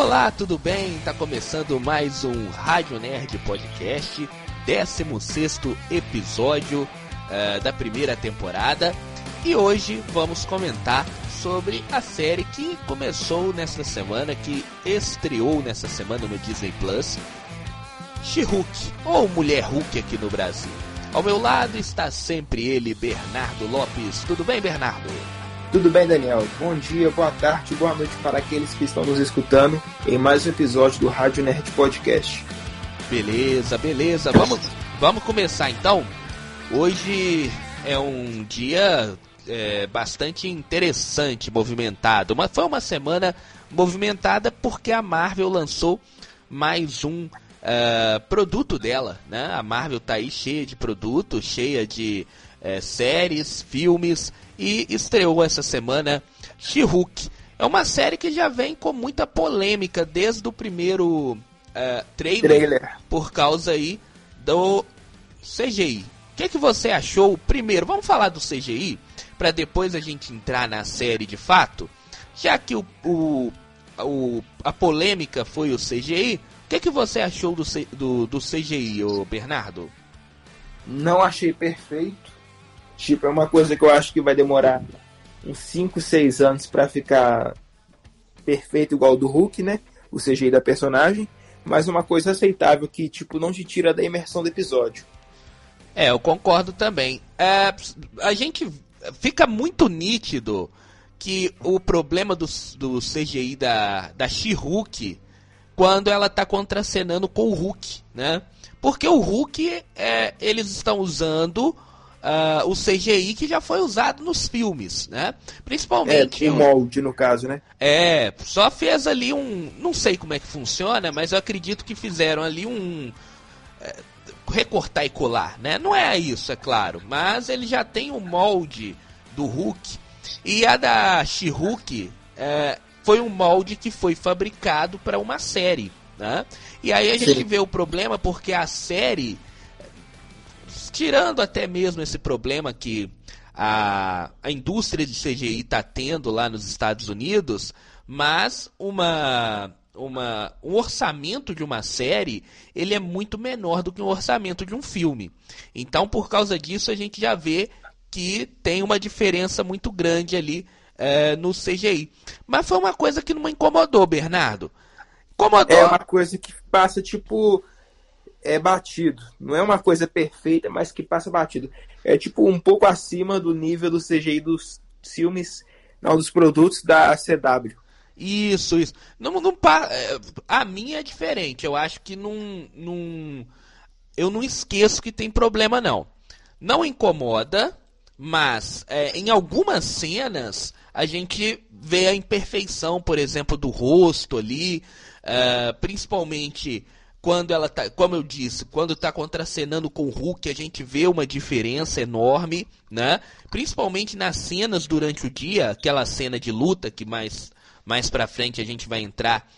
Olá, tudo bem? Tá começando mais um Rádio Nerd Podcast, 16 episódio uh, da primeira temporada. E hoje vamos comentar sobre a série que começou nesta semana, que estreou nessa semana no Disney Plus, She-Hulk, ou Mulher Hulk aqui no Brasil. Ao meu lado está sempre ele, Bernardo Lopes. Tudo bem, Bernardo? Tudo bem, Daniel? Bom dia, boa tarde, boa noite para aqueles que estão nos escutando em mais um episódio do Rádio Nerd Podcast. Beleza, beleza. Vamos, vamos começar então. Hoje é um dia é, bastante interessante, movimentado. Mas foi uma semana movimentada porque a Marvel lançou mais um uh, produto dela, né? A Marvel tá aí cheia de produtos, cheia de uh, séries, filmes e estreou essa semana She-Hulk. É uma série que já vem com muita polêmica desde o primeiro uh, trailer, trailer, por causa aí do CGI. O que, que você achou? Primeiro, vamos falar do CGI para depois a gente entrar na série de fato. Já que o, o, o a polêmica foi o CGI, o que, que você achou do, do, do CGI, ô Bernardo? Não achei perfeito Tipo, é uma coisa que eu acho que vai demorar uns 5, 6 anos para ficar perfeito igual do Hulk, né? O CGI da personagem, mas uma coisa aceitável que, tipo, não te tira da imersão do episódio. É, eu concordo também. É, a gente fica muito nítido que o problema do, do CGI da, da She-Hulk quando ela tá contracenando com o Hulk, né? Porque o Hulk, é, eles estão usando uh, o CGI que já foi usado nos filmes, né? Principalmente. É, o molde, no caso, né? É, só fez ali um. Não sei como é que funciona, mas eu acredito que fizeram ali um. É, recortar e colar, né? Não é isso, é claro, mas ele já tem o um molde do Hulk. E a da She-Hulk é, foi um molde que foi fabricado para uma série, né? E aí a gente Sim. vê o problema porque a série tirando até mesmo esse problema que a, a indústria de CGI está tendo lá nos Estados Unidos, mas uma, uma, um orçamento de uma série ele é muito menor do que um orçamento de um filme. Então, por causa disso, a gente já vê que tem uma diferença muito grande ali é, no CGI. Mas foi uma coisa que não me incomodou, Bernardo. Incomodou. É uma coisa que passa tipo é batido. Não é uma coisa perfeita, mas que passa batido. É tipo um pouco acima do nível do CGI dos filmes, não, dos produtos da CW. Isso, isso. Não, não, é, a minha é diferente. Eu acho que não, não. Eu não esqueço que tem problema, não. Não incomoda, mas é, em algumas cenas a gente vê a imperfeição, por exemplo, do rosto ali, uh, principalmente quando ela tá, como eu disse, quando tá contracenando com o Hulk, a gente vê uma diferença enorme, né? Principalmente nas cenas durante o dia, aquela cena de luta que mais mais para frente a gente vai entrar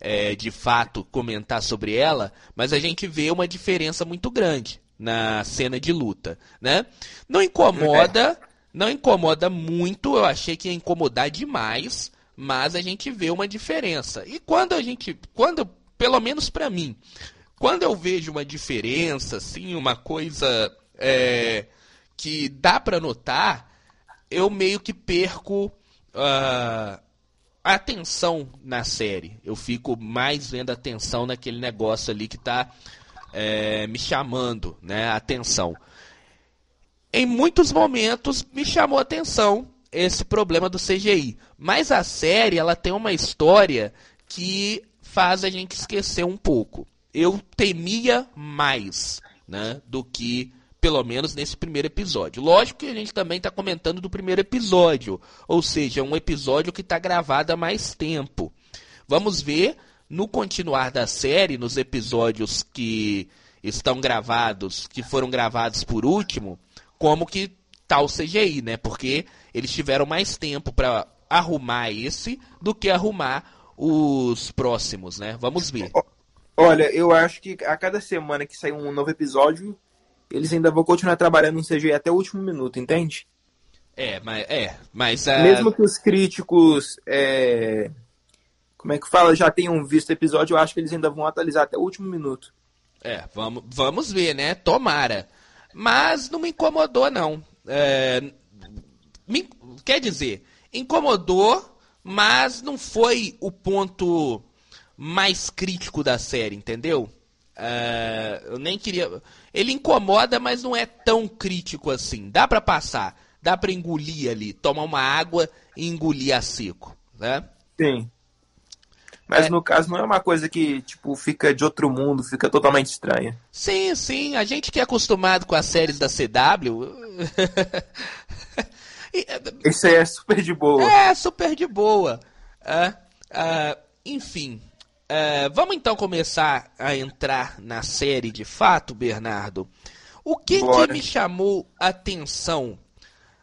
é, de fato comentar sobre ela, mas a gente vê uma diferença muito grande na cena de luta, né? Não incomoda, não incomoda muito, eu achei que ia incomodar demais, mas a gente vê uma diferença. E quando a gente, quando pelo menos para mim, quando eu vejo uma diferença, assim, uma coisa é, que dá para notar, eu meio que perco uh, a atenção na série. Eu fico mais vendo atenção naquele negócio ali que tá é, me chamando, né, atenção. Em muitos momentos me chamou a atenção esse problema do CGI, mas a série ela tem uma história que faz a gente esquecer um pouco. Eu temia mais, né, do que pelo menos nesse primeiro episódio. Lógico que a gente também está comentando do primeiro episódio, ou seja, um episódio que está gravado há mais tempo. Vamos ver no continuar da série, nos episódios que estão gravados, que foram gravados por último, como que tá o CGI, né? Porque eles tiveram mais tempo para arrumar esse do que arrumar os próximos, né? Vamos ver. Olha, eu acho que a cada semana que sair um novo episódio, eles ainda vão continuar trabalhando no CGI até o último minuto, entende? É, mas é, mas uh... mesmo que os críticos é, como é que fala, já tenham visto o episódio, eu acho que eles ainda vão atualizar até o último minuto. É, vamos, vamos ver, né? Tomara. Mas não me incomodou, não. É, me, quer dizer, incomodou, mas não foi o ponto mais crítico da série, entendeu? É, eu nem queria. Ele incomoda, mas não é tão crítico assim. Dá para passar, dá para engolir ali, tomar uma água e engolir a seco, né? Sim. Mas é. no caso não é uma coisa que, tipo, fica de outro mundo, fica totalmente estranha. Sim, sim. A gente que é acostumado com as séries da CW. Isso aí é super de boa. É, super de boa. Uh, uh, enfim. Uh, vamos então começar a entrar na série de fato, Bernardo. O que, que me chamou a atenção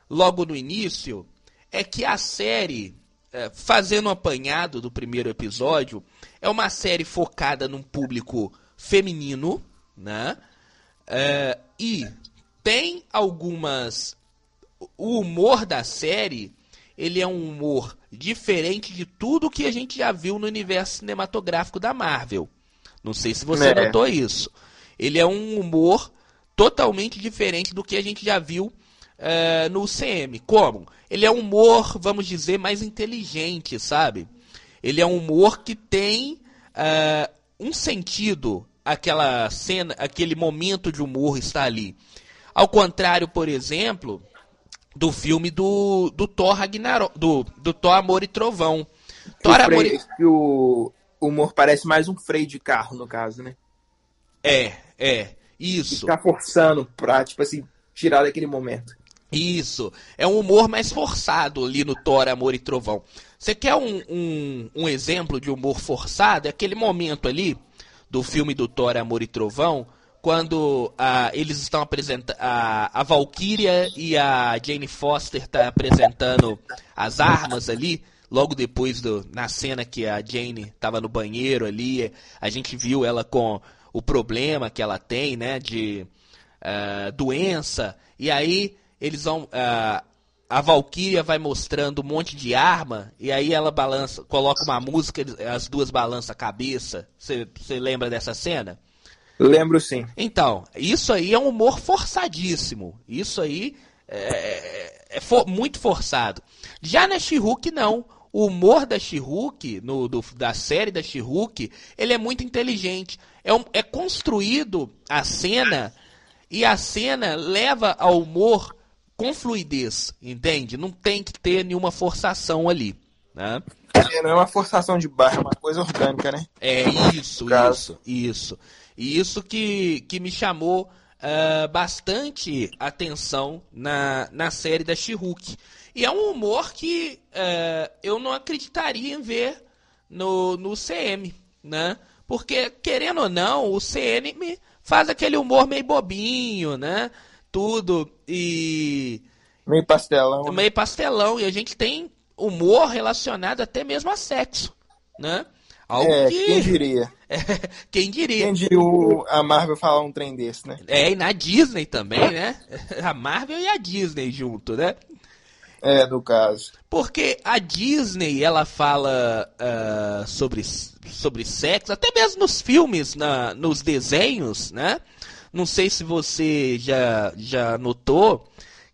logo no início é que a série é, fazendo um apanhado do primeiro episódio, é uma série focada num público feminino, né? É, e tem algumas. O humor da série ele é um humor diferente de tudo que a gente já viu no universo cinematográfico da Marvel. Não sei se você é. notou isso. Ele é um humor totalmente diferente do que a gente já viu uh, no CM. Como? Ele é um humor, vamos dizer, mais inteligente, sabe? Ele é um humor que tem uh, um sentido, aquela cena, aquele momento de humor está ali. Ao contrário, por exemplo, do filme do, do Thor Ragnarok, do, do Thor Amor e Trovão. Thor o Amor e... que o humor parece mais um freio de carro, no caso, né? É, é. Isso. Ficar forçando pra, tipo assim, tirar daquele momento. Isso. É um humor mais forçado ali no Thor, Amor e Trovão. Você quer um, um, um exemplo de humor forçado? É aquele momento ali do filme do Thor, Amor e Trovão, quando ah, eles estão apresentando. A, a Valkyria e a Jane Foster tá apresentando as armas ali. Logo depois do, na cena que a Jane estava no banheiro ali, a gente viu ela com o problema que ela tem, né, de uh, doença. E aí eles vão. Uh, a Valkyria vai mostrando um monte de arma e aí ela balança, coloca uma música, as duas balançam a cabeça. Você lembra dessa cena? Lembro sim. Então, isso aí é um humor forçadíssimo. Isso aí é, é, é for, muito forçado. Já na she não. O humor da she no, do, da série da she ele é muito inteligente. É, um, é construído a cena e a cena leva ao humor com fluidez, entende? Não tem que ter nenhuma forçação ali, né? É, não é uma forçação de barra, é uma coisa orgânica, né? É isso, isso, isso. E isso que, que me chamou uh, bastante atenção na, na série da she E é um humor que uh, eu não acreditaria em ver no, no CM, né? Porque, querendo ou não, o CM faz aquele humor meio bobinho, né? tudo e. Meio pastelão. Né? Meio pastelão. E a gente tem humor relacionado até mesmo a sexo, né? Algo é, que... quem diria? É, quem diria? Quem diria a Marvel falar um trem desse, né? É, e na Disney também, né? A Marvel e a Disney junto, né? É, no caso. Porque a Disney, ela fala uh, sobre, sobre sexo, até mesmo nos filmes, na, nos desenhos, né? Não sei se você já, já notou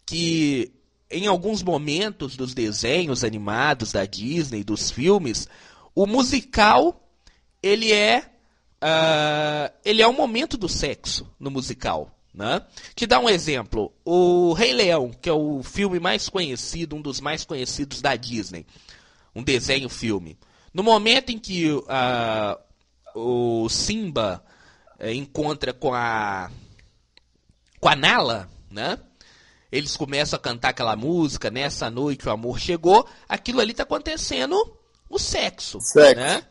que em alguns momentos dos desenhos animados da Disney, dos filmes, o musical ele é uh, ele é um momento do sexo no musical. Né? Te dar um exemplo: o Rei Leão, que é o filme mais conhecido, um dos mais conhecidos da Disney, um desenho filme. No momento em que uh, o Simba é, encontra com a com a Nala, né? Eles começam a cantar aquela música, nessa noite o amor chegou. Aquilo ali está acontecendo o sexo, sexo. né?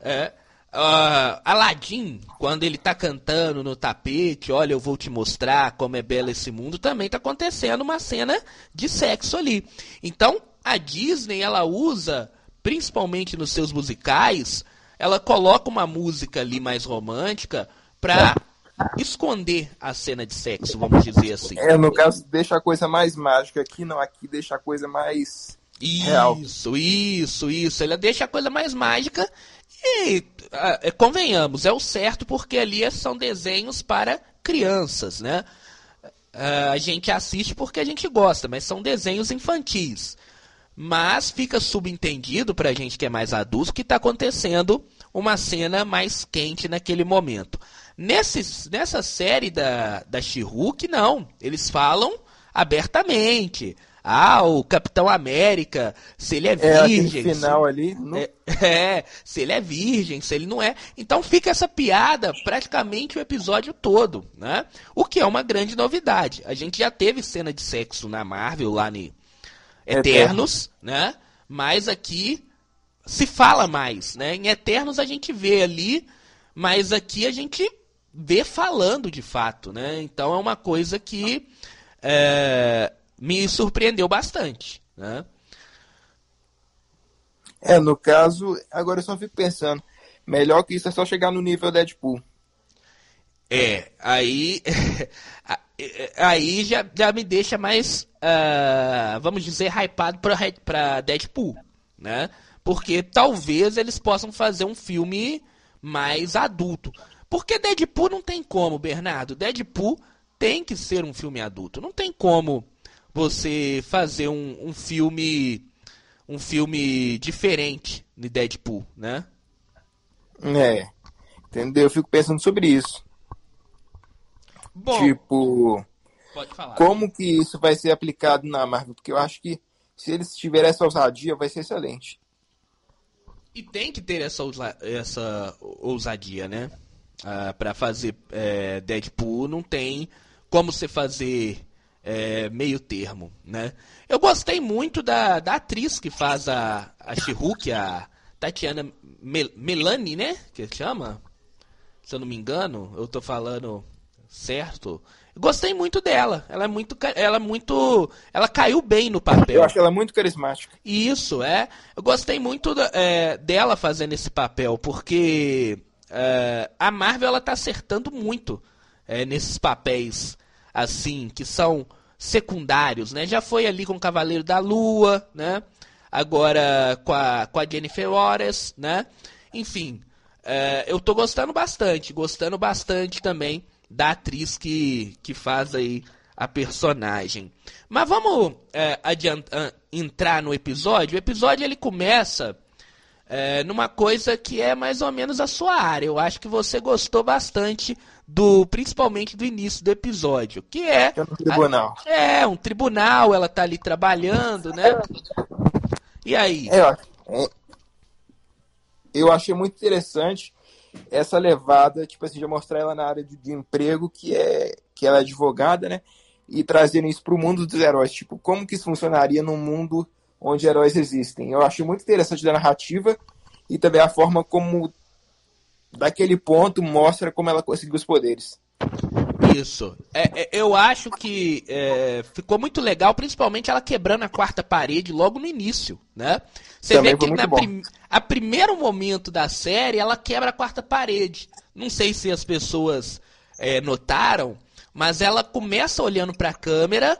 É, uh, Aladdin, quando ele está cantando no tapete, olha, eu vou te mostrar como é belo esse mundo, também está acontecendo uma cena de sexo ali. Então, a Disney, ela usa, principalmente nos seus musicais, ela coloca uma música ali mais romântica para esconder a cena de sexo, vamos dizer assim. É, no caso, deixa a coisa mais mágica. Aqui não, aqui deixa a coisa mais. Real. Isso, isso, isso. Ele deixa a coisa mais mágica e, ah, é, convenhamos, é o certo porque ali são desenhos para crianças, né? Ah, a gente assiste porque a gente gosta, mas são desenhos infantis. Mas fica subentendido pra gente que é mais adulto que está acontecendo uma cena mais quente naquele momento. Nesse, nessa série da, da She-Hulk, não. Eles falam abertamente. Ah, o Capitão América, se ele é, É, virgem. aquele final ali. não- É, é, se ele é virgem, se ele não é. Então fica essa piada praticamente o episódio todo, né? O que é uma grande novidade. A gente já teve cena de sexo na Marvel lá em Eternos, né? Mas aqui se fala mais, né? Em Eternos a gente vê ali, mas aqui a gente vê falando de fato, né? Então é uma coisa que é, me surpreendeu bastante, né? É, no caso, agora eu só fico pensando. Melhor que isso é só chegar no nível Deadpool. É, aí. aí já, já me deixa mais, ah, vamos dizer, hypado pra, pra Deadpool, né? Porque talvez eles possam fazer um filme mais adulto. Porque Deadpool não tem como, Bernardo. Deadpool tem que ser um filme adulto. Não tem como você fazer um, um filme. Um filme diferente de Deadpool, né? É. Entendeu? Eu fico pensando sobre isso. Bom, Tipo, pode falar. como que isso vai ser aplicado na Marvel? Porque eu acho que se eles tiverem essa ousadia, vai ser excelente. E tem que ter essa, essa ousadia, né? Ah, para fazer é, Deadpool não tem como você fazer é, meio termo, né? Eu gostei muito da, da atriz que faz a, a She-Hulk, a Tatiana Mel Melani, né? Que chama? Se eu não me engano, eu tô falando certo. Gostei muito dela. Ela é muito, ela é muito, ela caiu bem no papel. Eu acho ela muito carismática. Isso, é. Eu gostei muito é, dela fazendo esse papel, porque é, a Marvel ela tá acertando muito é, nesses papéis, assim, que são secundários, né? Já foi ali com o Cavaleiro da Lua, né? Agora com a, com a Jennifer Lawrence, né? Enfim, é, eu tô gostando bastante, gostando bastante também da atriz que, que faz aí a personagem. Mas vamos é, ah, entrar no episódio. O episódio ele começa é, numa coisa que é mais ou menos a sua área. Eu acho que você gostou bastante do, principalmente do início do episódio, que é é no tribunal. é um tribunal. Ela tá ali trabalhando, né? E aí? É, ó, é, eu achei muito interessante essa levada, tipo assim, de mostrar ela na área de, de emprego, que é que ela é advogada, né? E trazendo isso pro mundo dos heróis. Tipo, como que isso funcionaria num mundo onde heróis existem? Eu achei muito interessante da narrativa e também a forma como, daquele ponto, mostra como ela conseguiu os poderes. Isso. É, é, eu acho que é, ficou muito legal, principalmente ela quebrando a quarta parede logo no início, né? Você Também vê que na prim a primeiro momento da série ela quebra a quarta parede. Não sei se as pessoas é, notaram, mas ela começa olhando para a câmera,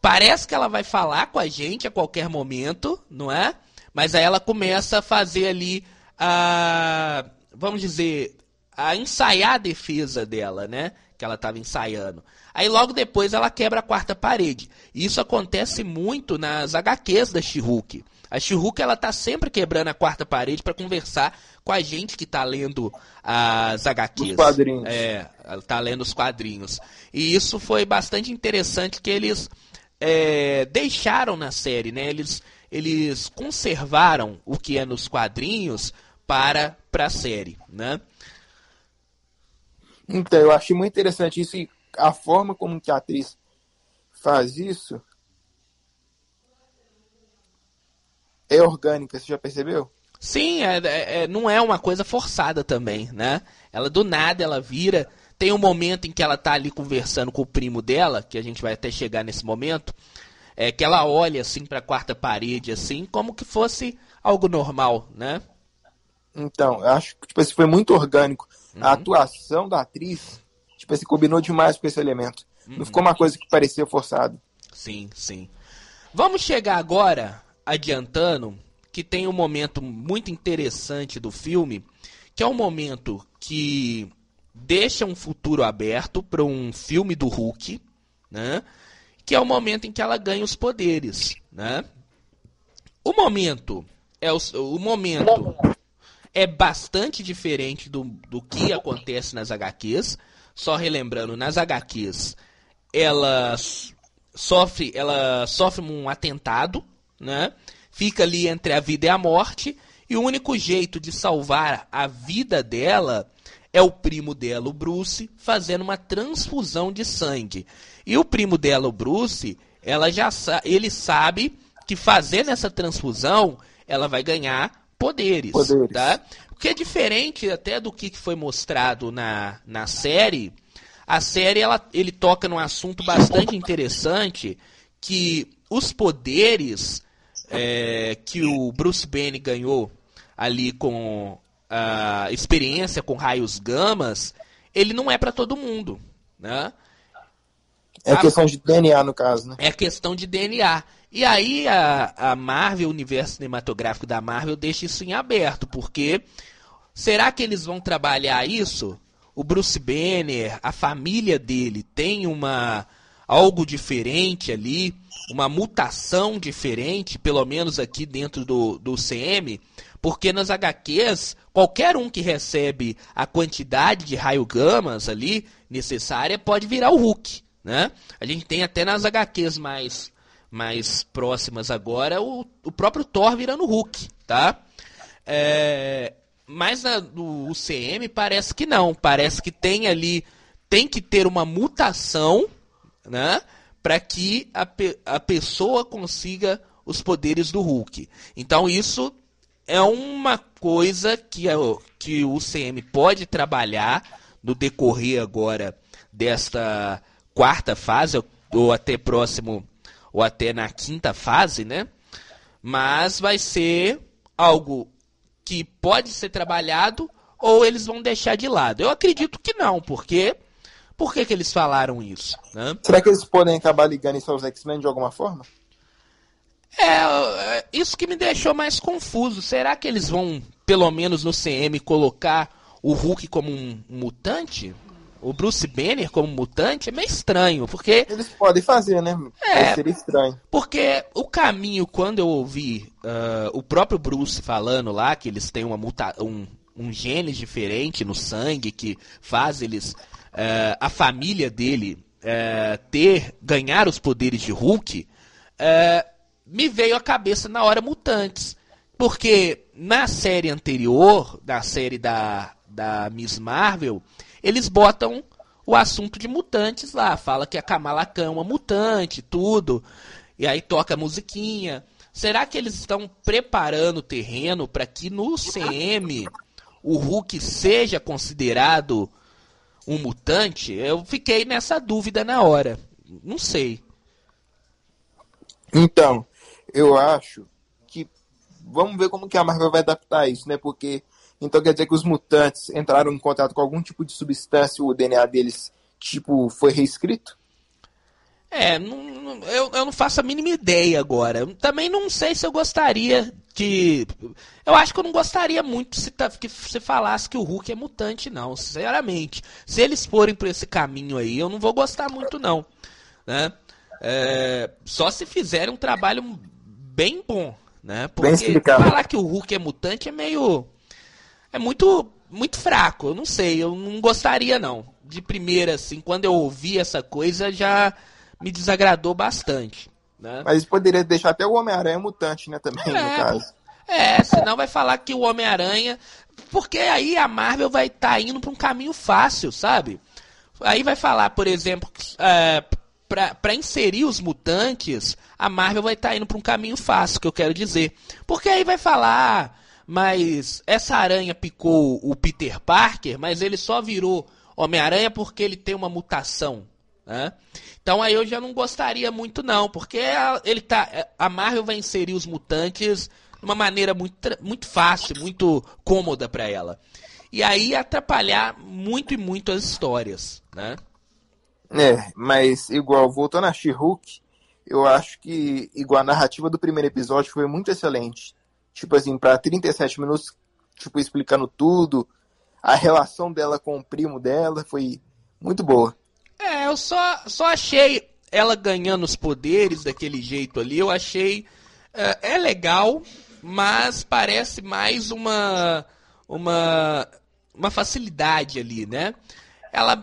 parece que ela vai falar com a gente a qualquer momento, não é? Mas aí ela começa a fazer ali a, vamos dizer, a ensaiar a defesa dela, né? Que ela estava ensaiando. Aí logo depois ela quebra a quarta parede. E isso acontece muito nas HQs da She-Hulk. A She-Hulk ela tá sempre quebrando a quarta parede para conversar com a gente que tá lendo as HQs. Os quadrinhos. É, ela tá lendo os quadrinhos. E isso foi bastante interessante que eles é, deixaram na série, né? Eles, eles conservaram o que é nos quadrinhos para para a série, né? Então, eu achei muito interessante isso e a forma como que a atriz faz isso é orgânica, você já percebeu? Sim, é, é- é- não é uma coisa forçada também, né? Ela do nada ela vira. Tem um momento em que ela tá ali conversando com o primo dela, que a gente vai até chegar nesse momento, é que ela olha assim para a quarta parede assim, como que fosse algo normal, né? Então, eu acho que tipo, assim, foi muito orgânico. A atuação da atriz, tipo assim, combinou demais com esse elemento. Não ficou uma coisa que parecia forçada. Sim, sim. Vamos chegar agora adiantando que tem um momento muito interessante do filme, que é um momento que deixa um futuro aberto para um filme do Hulk, né? Que é o momento em que ela ganha os poderes, né? O momento é o, o momento é bastante diferente do, do que acontece nas HQs. Só relembrando, nas HQs ela sofre, ela sofre um atentado, né? Fica ali entre a vida e a morte e o único jeito de salvar a vida dela é o primo dela, o Bruce, fazendo uma transfusão de sangue. E o primo dela, o Bruce, ela já ele sabe que fazendo essa transfusão, ela vai ganhar poderes, poderes. tá? O que é diferente até do que foi mostrado na, na série. A série ela, ele toca num assunto bastante interessante que os poderes é, que o Bruce Banner ganhou ali com a experiência com raios gamas, ele não é para todo mundo, né? É a, questão de DNA no caso, né? É questão de DNA. E aí a, a Marvel, o universo cinematográfico da Marvel deixa isso em aberto, porque será que eles vão trabalhar isso? O Bruce Banner, a família dele tem uma algo diferente ali, uma mutação diferente, pelo menos aqui dentro do, do CM, porque nas HQs, qualquer um que recebe a quantidade de raio-gamas ali necessária pode virar o Hulk, né? A gente tem até nas HQs mais, mais próximas agora o, o próprio Thor virando Hulk, tá? É, mas no UCM parece que não, parece que tem ali, tem que ter uma mutação né? Para que a, pe a pessoa consiga os poderes do Hulk. Então isso é uma coisa que, que o CM pode trabalhar no decorrer agora desta quarta fase, ou até próximo, ou até na quinta fase, né? Mas vai ser algo que pode ser trabalhado ou eles vão deixar de lado. Eu acredito que não, porque por que, que eles falaram isso? Né? Será que eles podem acabar ligando isso aos X-Men de alguma forma? É, é, isso que me deixou mais confuso. Será que eles vão, pelo menos no CM, colocar o Hulk como um mutante? O Bruce Banner como mutante é meio estranho, porque. Eles podem fazer, né? É, seria estranho. Porque o caminho, quando eu ouvi uh, o próprio Bruce falando lá que eles têm uma muta um, um gene diferente no sangue que faz eles uh, a família dele uh, ter ganhar os poderes de Hulk, me veio à cabeça na hora Mutantes. Porque na série anterior, na série da, da Miss Marvel, eles botam o assunto de mutantes lá. Fala que a Kamala Khan é uma mutante, tudo. E aí toca a musiquinha. Será que eles estão preparando o terreno para que no CM o Hulk seja considerado um mutante, eu fiquei nessa dúvida na hora. Não sei. Então, eu acho que vamos ver como que a Marvel vai adaptar isso, né? Porque então quer dizer que os mutantes entraram em contato com algum tipo de substância, o DNA deles tipo foi reescrito? É, não, eu, eu não faço a mínima ideia agora. Também não sei se eu gostaria de. Eu acho que eu não gostaria muito se tá, que você falasse que o Hulk é mutante, não. Sinceramente. Se eles forem por esse caminho aí, eu não vou gostar muito, não. Né? É, só se fizerem um trabalho bem bom. Né? Porque falar que o Hulk é mutante é meio. É muito, muito fraco. Eu não sei. Eu não gostaria, não. De primeira, assim, quando eu ouvi essa coisa, já me desagradou bastante. Né? Mas poderia deixar até o Homem-Aranha mutante, né, também, é, no caso. É, senão vai falar que o Homem-Aranha. Porque aí a Marvel vai estar tá indo para um caminho fácil, sabe? Aí vai falar, por exemplo, é, para inserir os mutantes, a Marvel vai estar tá indo para um caminho fácil, que eu quero dizer. Porque aí vai falar, mas essa aranha picou o Peter Parker, mas ele só virou Homem-Aranha porque ele tem uma mutação. Né? Então aí eu já não gostaria muito não, porque a, ele tá, a Marvel vai inserir os mutantes de uma maneira muito, muito fácil, muito cômoda para ela. E aí atrapalhar muito e muito as histórias, né? É, mas igual, voltando a She-Hulk, eu acho que, igual a narrativa do primeiro episódio, foi muito excelente. Tipo assim, pra 37 minutos, tipo, explicando tudo. A relação dela com o primo dela foi muito boa. É, eu só, só achei ela ganhando os poderes daquele jeito ali, eu achei. É, é legal, mas parece mais uma. uma. uma facilidade ali, né? Ela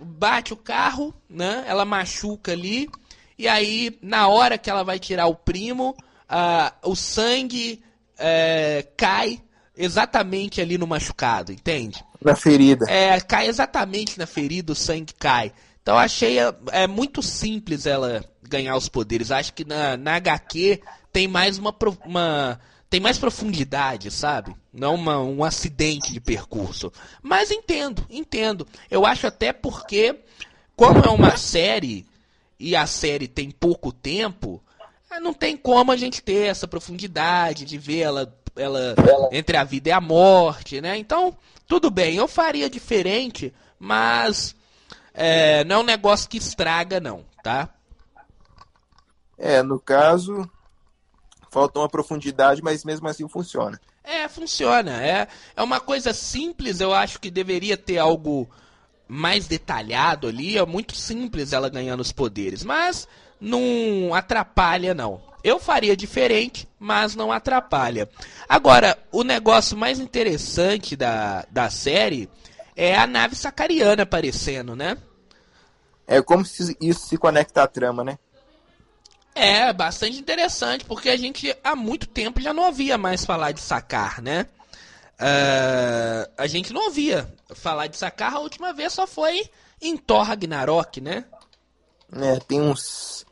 bate o carro, né? Ela machuca ali. E aí, na hora que ela vai tirar o primo, uh, o sangue uh, cai exatamente ali no machucado, entende? Na ferida. É, cai exatamente na ferida, o sangue cai. Então achei é, é muito simples ela ganhar os poderes. Acho que na, na HQ tem mais uma, uma tem mais profundidade, sabe? Não uma, um acidente de percurso. Mas entendo, entendo. Eu acho até porque, como é uma série e a série tem pouco tempo, é, não tem como a gente ter essa profundidade de ver ela, ela entre a vida e a morte, né? Então, tudo bem, eu faria diferente, mas é, não é um negócio que estraga, não, tá? É, no caso, falta uma profundidade, mas mesmo assim funciona. É, funciona. É, é uma coisa simples, eu acho que deveria ter algo mais detalhado ali, é muito simples ela ganhando os poderes, mas não atrapalha não. Eu faria diferente, mas não atrapalha. Agora, o negócio mais interessante da, da série é a nave sacariana aparecendo, né? É como se isso se conecta à trama, né? É, bastante interessante, porque a gente há muito tempo já não ouvia mais falar de sacar, né? Uh, a gente não ouvia falar de Sakar, a última vez só foi em Thor Ragnarok, né? É, tem uns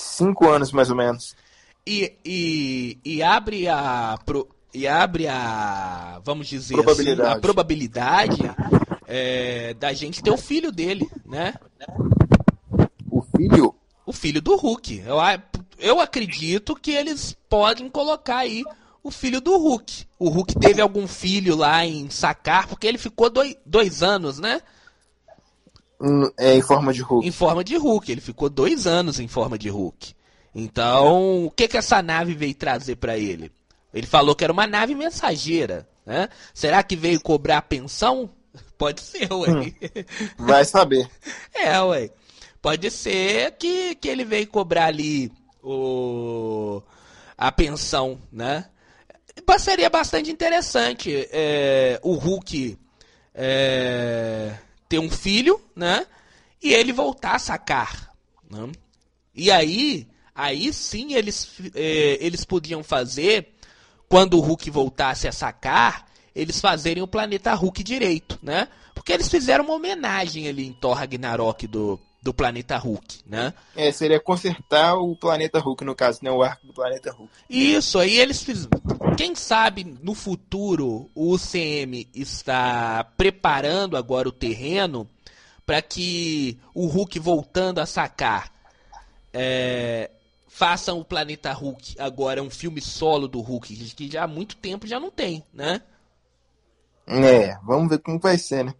cinco anos mais ou menos. E, e, e abre a. Pro, e abre a. Vamos dizer probabilidade. assim, a probabilidade é, da gente ter o filho dele, né? O filho? O filho do Hulk. Eu, eu acredito que eles podem colocar aí o filho do Hulk. O Hulk teve algum filho lá em Sacar, porque ele ficou dois, dois anos, né? É, em forma de Hulk. Em forma de Hulk. Ele ficou dois anos em forma de Hulk. Então, o que que essa nave veio trazer para ele? Ele falou que era uma nave mensageira, né? Será que veio cobrar pensão? Pode ser, ué. Hum, vai saber. é, ué. Pode ser que, que ele veio cobrar ali o, a pensão, né? seria bastante interessante é, o Hulk é, ter um filho, né? E ele voltar a sacar. Né? E aí, aí sim eles, é, eles podiam fazer, quando o Hulk voltasse a sacar, eles fazerem o planeta Hulk direito, né? Porque eles fizeram uma homenagem ali em Thor Ragnarok do, do planeta Hulk, né? É, seria consertar o planeta Hulk, no caso, né? O arco do planeta Hulk. Isso, aí eles fizeram. Quem sabe no futuro o UCM está preparando agora o terreno para que o Hulk voltando a sacar é, façam o planeta Hulk agora um filme solo do Hulk que já há muito tempo já não tem, né? É, vamos ver como vai ser, né?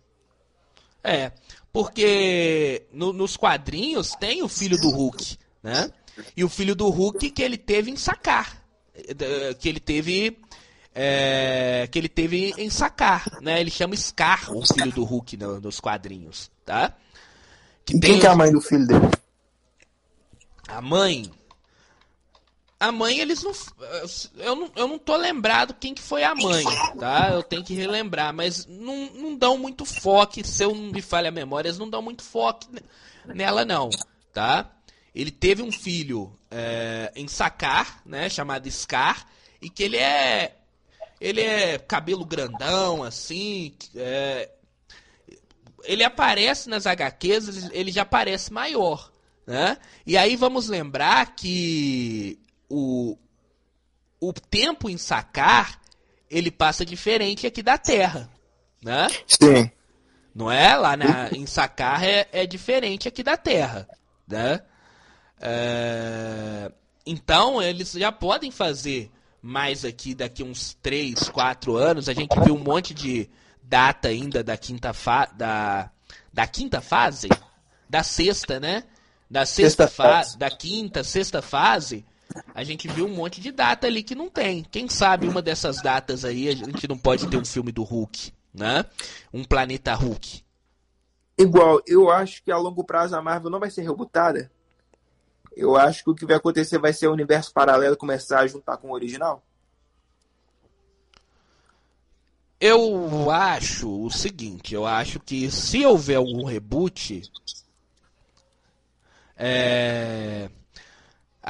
É. Porque no, nos quadrinhos tem o filho do Hulk, né? E o filho do Hulk que ele teve em sacar. Que ele teve. É, que ele teve em sacar, né? Ele chama Scar, o filho do Hulk no, nos quadrinhos, tá? Que e quem que é a mãe do filho dele? A mãe a mãe, eles não. Eu não, eu não tô lembrado quem que foi a mãe, tá? Eu tenho que relembrar, mas não, não dão muito foco, se eu não me falha a memória, eles não dão muito foco nela, não, tá? Ele teve um filho é, em Sacar, né? Chamado Scar, e que ele é. Ele é cabelo grandão, assim. É, ele aparece nas HQs, ele já aparece maior. Né? E aí vamos lembrar que o, o tempo em sacar ele passa diferente aqui da Terra, né? Sim. Não é? Lá na, em sacar é, é diferente aqui da Terra, né? É, então eles já podem fazer mais aqui daqui uns 3, 4 anos. A gente viu um monte de data ainda da quinta, fa da, da quinta fase, da sexta, né? da sexta, Sexta fase, fase. da quinta, sexta fase, a gente viu um monte de data ali que não tem. Quem sabe uma dessas datas aí a gente não pode ter um filme do Hulk, né? Um planeta Hulk. Igual, eu acho que a longo prazo a Marvel não vai ser rebutada. Eu acho que o que vai acontecer vai ser o universo paralelo começar a juntar com o original. Eu acho o seguinte, eu acho que se houver algum reboot, é,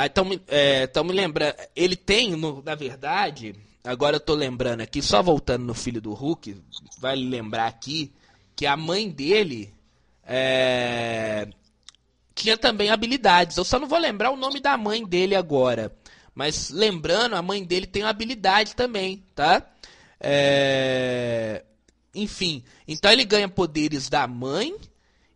então me, é, tão me lembrando, ele tem, no- na verdade, agora eu tô lembrando aqui, só voltando no filho do Hulk, vale lembrar aqui que a mãe dele é, tinha também habilidades. Eu só não vou lembrar o nome da mãe dele agora. Mas lembrando, a mãe dele tem habilidade também, tá? É, Enfim, então ele ganha poderes da mãe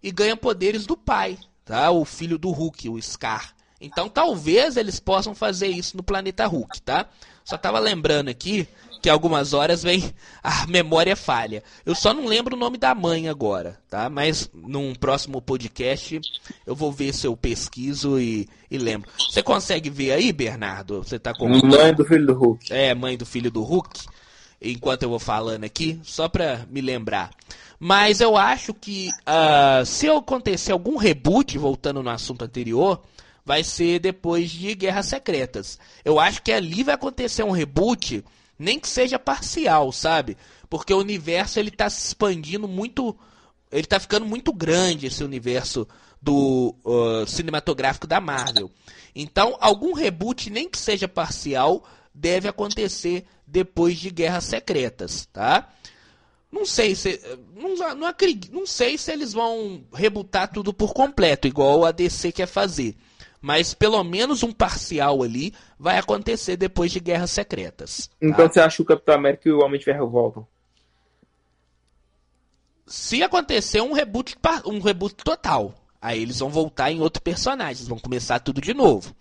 e ganha poderes do pai, tá? O filho do Hulk, o Scar. Então talvez eles possam fazer isso no planeta Hulk, tá? Só tava lembrando aqui que algumas horas vem a memória falha. Eu só não lembro o nome da mãe agora, tá? Mas num próximo podcast eu vou ver se eu pesquiso e, e lembro. Você consegue ver aí, Bernardo? Você tá com Mãe do filho do Hulk. é, mãe do filho do Hulk, enquanto eu vou falando aqui, só pra me lembrar. Mas eu acho que ah, se acontecer algum reboot, voltando no assunto anterior, vai ser depois de Guerras Secretas. Eu acho que ali vai acontecer um reboot, nem que seja parcial, sabe? Porque o universo ele tá se expandindo muito, ele tá ficando muito grande esse universo do ah, cinematográfico da Marvel. Então, algum reboot, nem que seja parcial, deve acontecer depois de Guerras Secretas, tá? Não sei se não, não, acredito, não sei se eles vão rebutar tudo por completo, igual a DC quer fazer. Mas pelo menos um parcial ali vai acontecer depois de Guerras Secretas. tá? Então você acha que o Capitão América e o Homem de Ferro voltam? se acontecer um reboot, um reboot total, aí eles vão voltar em outro personagem, vão começar tudo de novo,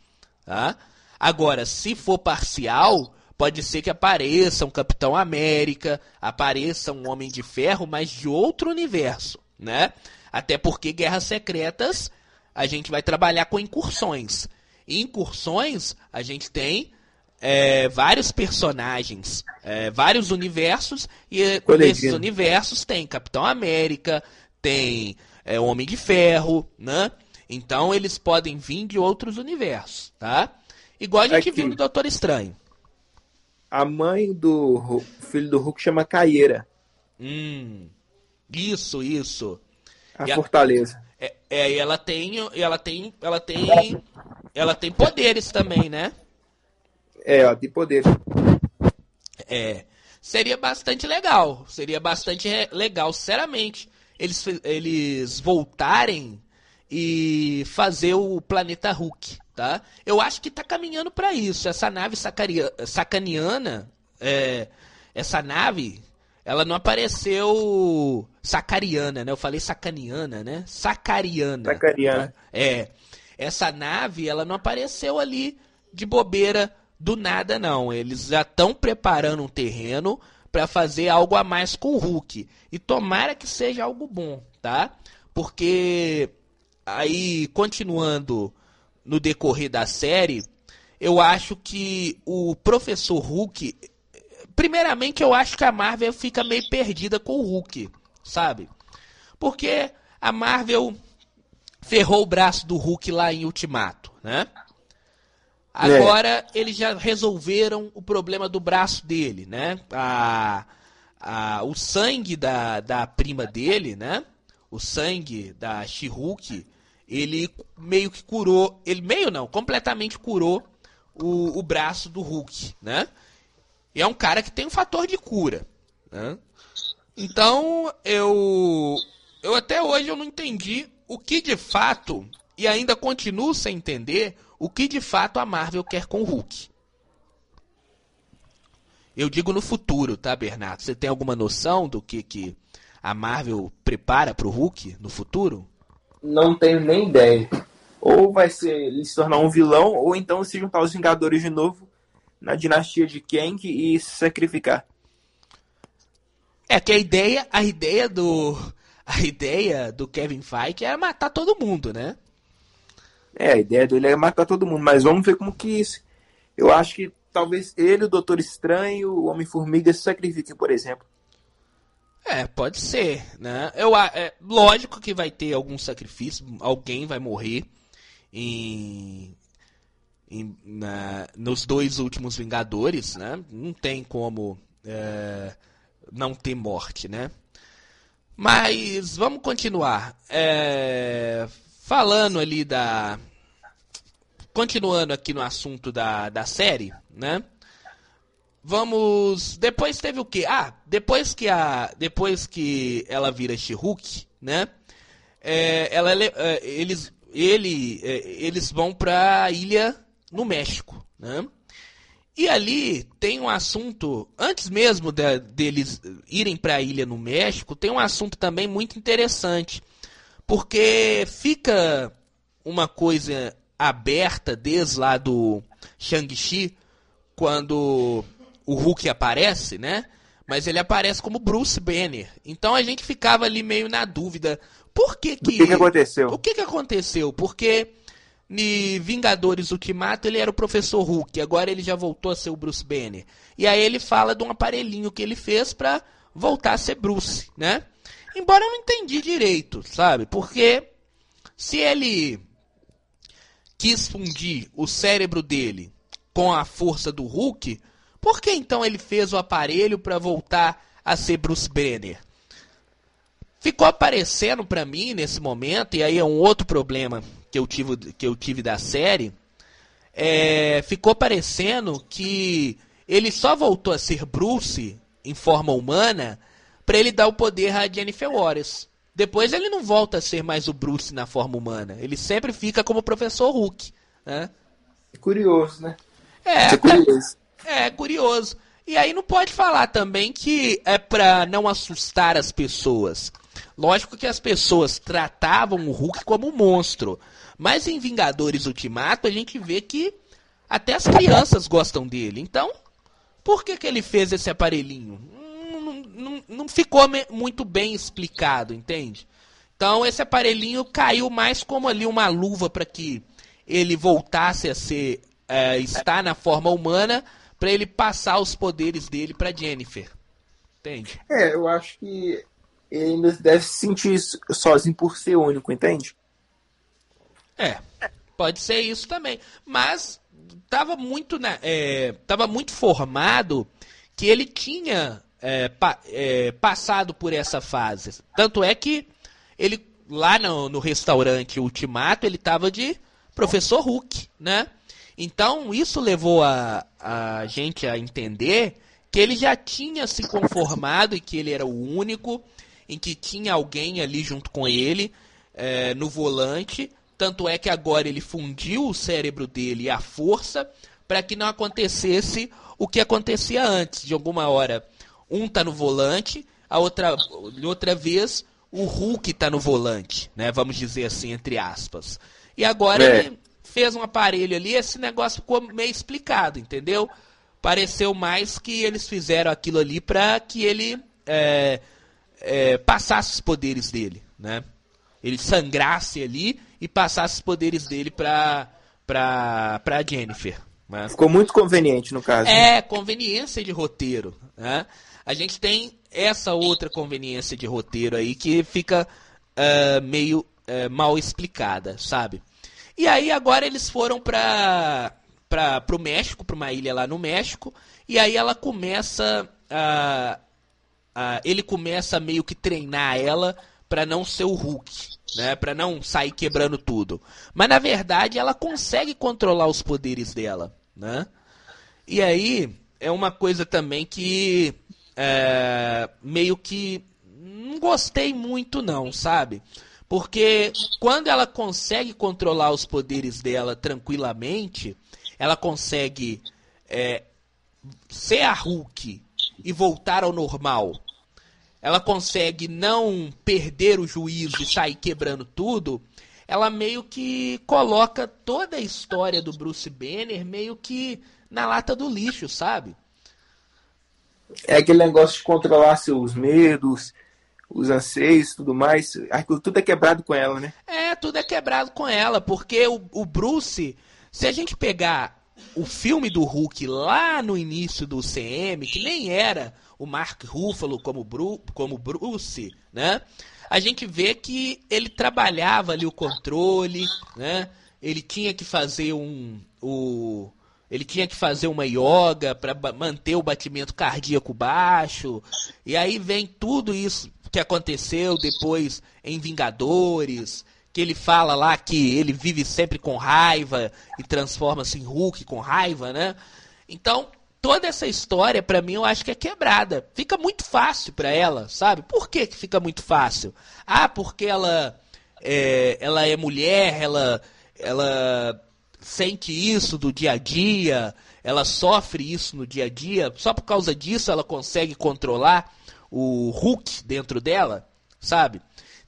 tá? Agora, se for parcial, pode ser que apareça um Capitão América, apareça um Homem de Ferro, mas de outro universo, né? Até porque Guerras Secretas a gente vai trabalhar com incursões. E incursões a gente tem é, vários personagens, é, vários universos, e é, Coleguinha. nesses universos tem Capitão América, tem é, Homem de Ferro, né? Então eles podem vir de outros universos, tá? Igual a gente Aqui. viu no Doutor Estranho. A mãe do filho do Hulk chama Caieira, Hum, isso, isso. a E a- fortaleza. É, é, e ela tem, ela tem, ela tem, ela tem poderes também, né? É, ó, tem poder. É, seria bastante legal, seria bastante legal, sinceramente, eles, eles voltarem e fazer o planeta Hulk, tá? Eu acho que tá caminhando pra isso. Essa nave sacaria- sacaniana, é, essa nave, ela não apareceu sacariana, né? Eu falei sacaniana, né? Sacariana. Sacariana. É. Essa nave, ela não apareceu ali de bobeira do nada, não. Eles já estão preparando um terreno para fazer algo a mais com o Hulk. E tomara que seja algo bom, tá? Porque aí, continuando no decorrer da série, eu acho que o Professor Hulk. Primeiramente, eu acho que a Marvel fica meio perdida com o Hulk, sabe? Porque a Marvel ferrou o braço do Hulk lá em Ultimato, né? Agora eles já resolveram o problema do braço dele, né? A, a, o sangue da, da prima dele, né? O sangue da She-Hulk, ele meio que curou, ele meio não, completamente curou o, o braço do Hulk, né? E é um cara que tem um fator de cura, né? Então, eu eu até hoje eu não entendi o que de fato e ainda continuo sem entender o que de fato a Marvel quer com o Hulk. Eu digo no futuro, tá, Bernardo? Você tem alguma noção do que que a Marvel prepara pro Hulk no futuro? Não tenho nem ideia. Ou vai ser ele se tornar um vilão, ou então se juntar aos Vingadores de novo na dinastia de Kang e se sacrificar. É que a ideia, a ideia do a ideia do Kevin Feige era matar todo mundo, né? É, a ideia dele é matar todo mundo, mas vamos ver como que isso. Eu acho que talvez ele, o Doutor Estranho, o Homem-Formiga se sacrifiquem, por exemplo. É, pode ser, né? Eu, é, lógico que vai ter algum sacrifício, alguém vai morrer em, em na, nos dois últimos Vingadores, né? Não tem como é, não ter morte, né? Mas vamos continuar. É, falando ali da. Continuando aqui no assunto da, da série, né? Vamos. Depois teve o quê? Ah, depois que a. Depois que ela vira She-Hulk, né? É, ela, é, eles, ele, é, eles vão pra ilha no México, né? E ali tem um assunto, antes mesmo de, deles irem para a ilha no México, tem um assunto também muito interessante. Porque fica uma coisa aberta desde lá do Shang-Chi, quando o Hulk aparece, né? Mas ele aparece como Bruce Banner. Então a gente ficava ali meio na dúvida. Por que que... O que, que aconteceu? O que que aconteceu? Porque em Vingadores Ultimato ele era o Professor Hulk, agora ele já voltou a ser o Bruce Banner. E aí ele fala de um aparelhinho que ele fez para voltar a ser Bruce, né? Embora eu não entendi direito, sabe? Porque se ele quis fundir o cérebro dele com a força do Hulk, por que então ele fez o aparelho para voltar a ser Bruce Banner? Ficou aparecendo para mim nesse momento, e aí é um outro problema que eu tive, que eu tive da série, é, ficou parecendo que ele só voltou a ser Bruce em forma humana para ele dar o poder a Jennifer Warres. Depois ele não volta a ser mais o Bruce na forma humana. Ele sempre fica como o Professor Hulk. Né? É curioso, né? É, é curioso. É, é curioso. E aí não pode falar também que é para não assustar as pessoas. Lógico que as pessoas tratavam o Hulk como um monstro. Mas em Vingadores Ultimato a gente vê que até as crianças gostam dele. Então, por que, que ele fez esse aparelhinho? Não, não, não ficou muito bem explicado, entende? Então esse aparelhinho caiu mais como ali uma luva para que ele voltasse a ser é, estar na forma humana para ele passar os poderes dele para Jennifer. Entende? É, eu acho que ele ainda deve se sentir sozinho por ser único, entende? É, pode ser isso também. Mas estava muito, né, é, tava muito formado que ele tinha é, pa, é, passado por essa fase. Tanto é que ele lá no, no restaurante Ultimato ele estava de professor Hulk, né? Então isso levou a, a gente a entender que ele já tinha se conformado e que ele era o único, em que tinha alguém ali junto com ele é, no volante tanto é que agora ele fundiu o cérebro dele e a força para que não acontecesse o que acontecia antes. De alguma hora, um tá no volante, a outra, outra vez o Hulk tá no volante, né? Vamos dizer assim, entre aspas. E agora é. ele fez um aparelho ali, esse negócio ficou meio explicado, entendeu? Pareceu mais que eles fizeram aquilo ali para que ele é, é, passasse os poderes dele, né? Ele sangrasse ali e passasse os poderes dele pra, pra, pra Jennifer. Né? Ficou muito conveniente no caso. É, conveniência de roteiro. Né? A gente tem essa outra conveniência de roteiro aí que fica uh, meio uh, mal explicada, sabe? E aí agora eles foram pra, pra, pro México, pra uma ilha lá no México, e aí ela começa a. Ele começa a meio que treinar ela para não ser o Hulk né, para não sair quebrando tudo. Mas na verdade ela consegue controlar os poderes dela, né? E aí é uma coisa também que é, meio que não gostei muito não, sabe? Porque quando ela consegue controlar os poderes dela tranquilamente, ela consegue é, ser a Hulk e voltar ao normal ela consegue não perder o juízo e sair quebrando tudo, ela meio que coloca toda a história do Bruce Banner meio que na lata do lixo, sabe? É aquele negócio de controlar seus medos, os anseios tudo mais. Aquilo tudo é quebrado com ela, né? É, tudo é quebrado com ela, porque o, o Bruce, se a gente pegar o filme do Hulk lá no início do CM, que nem era o Mark Ruffalo como, Bru, como Bruce, né? A gente vê que ele trabalhava ali o controle, né? Ele tinha que fazer um o ele tinha que fazer uma yoga para manter o batimento cardíaco baixo. E aí vem tudo isso que aconteceu depois em Vingadores, que ele fala lá que ele vive sempre com raiva e transforma-se em Hulk com raiva, né? Então, toda essa história, para mim, eu acho que é quebrada. Fica muito fácil para ela, sabe? Por que, que fica muito fácil? Ah, porque ela é, ela é mulher, ela, ela sente isso do dia a dia, ela sofre isso no dia a dia. Só por causa disso ela consegue controlar o Hulk dentro dela, sabe?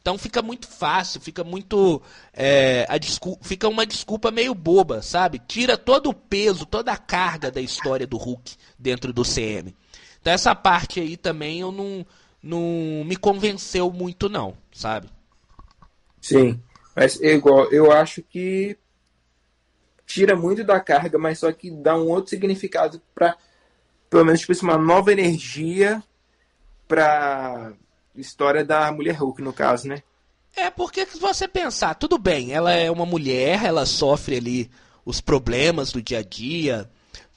Então fica muito fácil, fica muito. É, a desculpa, fica uma desculpa meio boba, sabe? Tira todo o peso, toda a carga da história do Hulk dentro do CM. Então essa parte aí também eu não, não me convenceu muito, não, sabe? Sim, mas é igual, eu acho que tira muito da carga, mas só que dá um outro significado para pelo menos tipo, assim, uma nova energia para história da mulher Hulk, no caso, né? É, porque se você pensar, tudo bem, ela é uma mulher, ela sofre ali os problemas do dia a dia,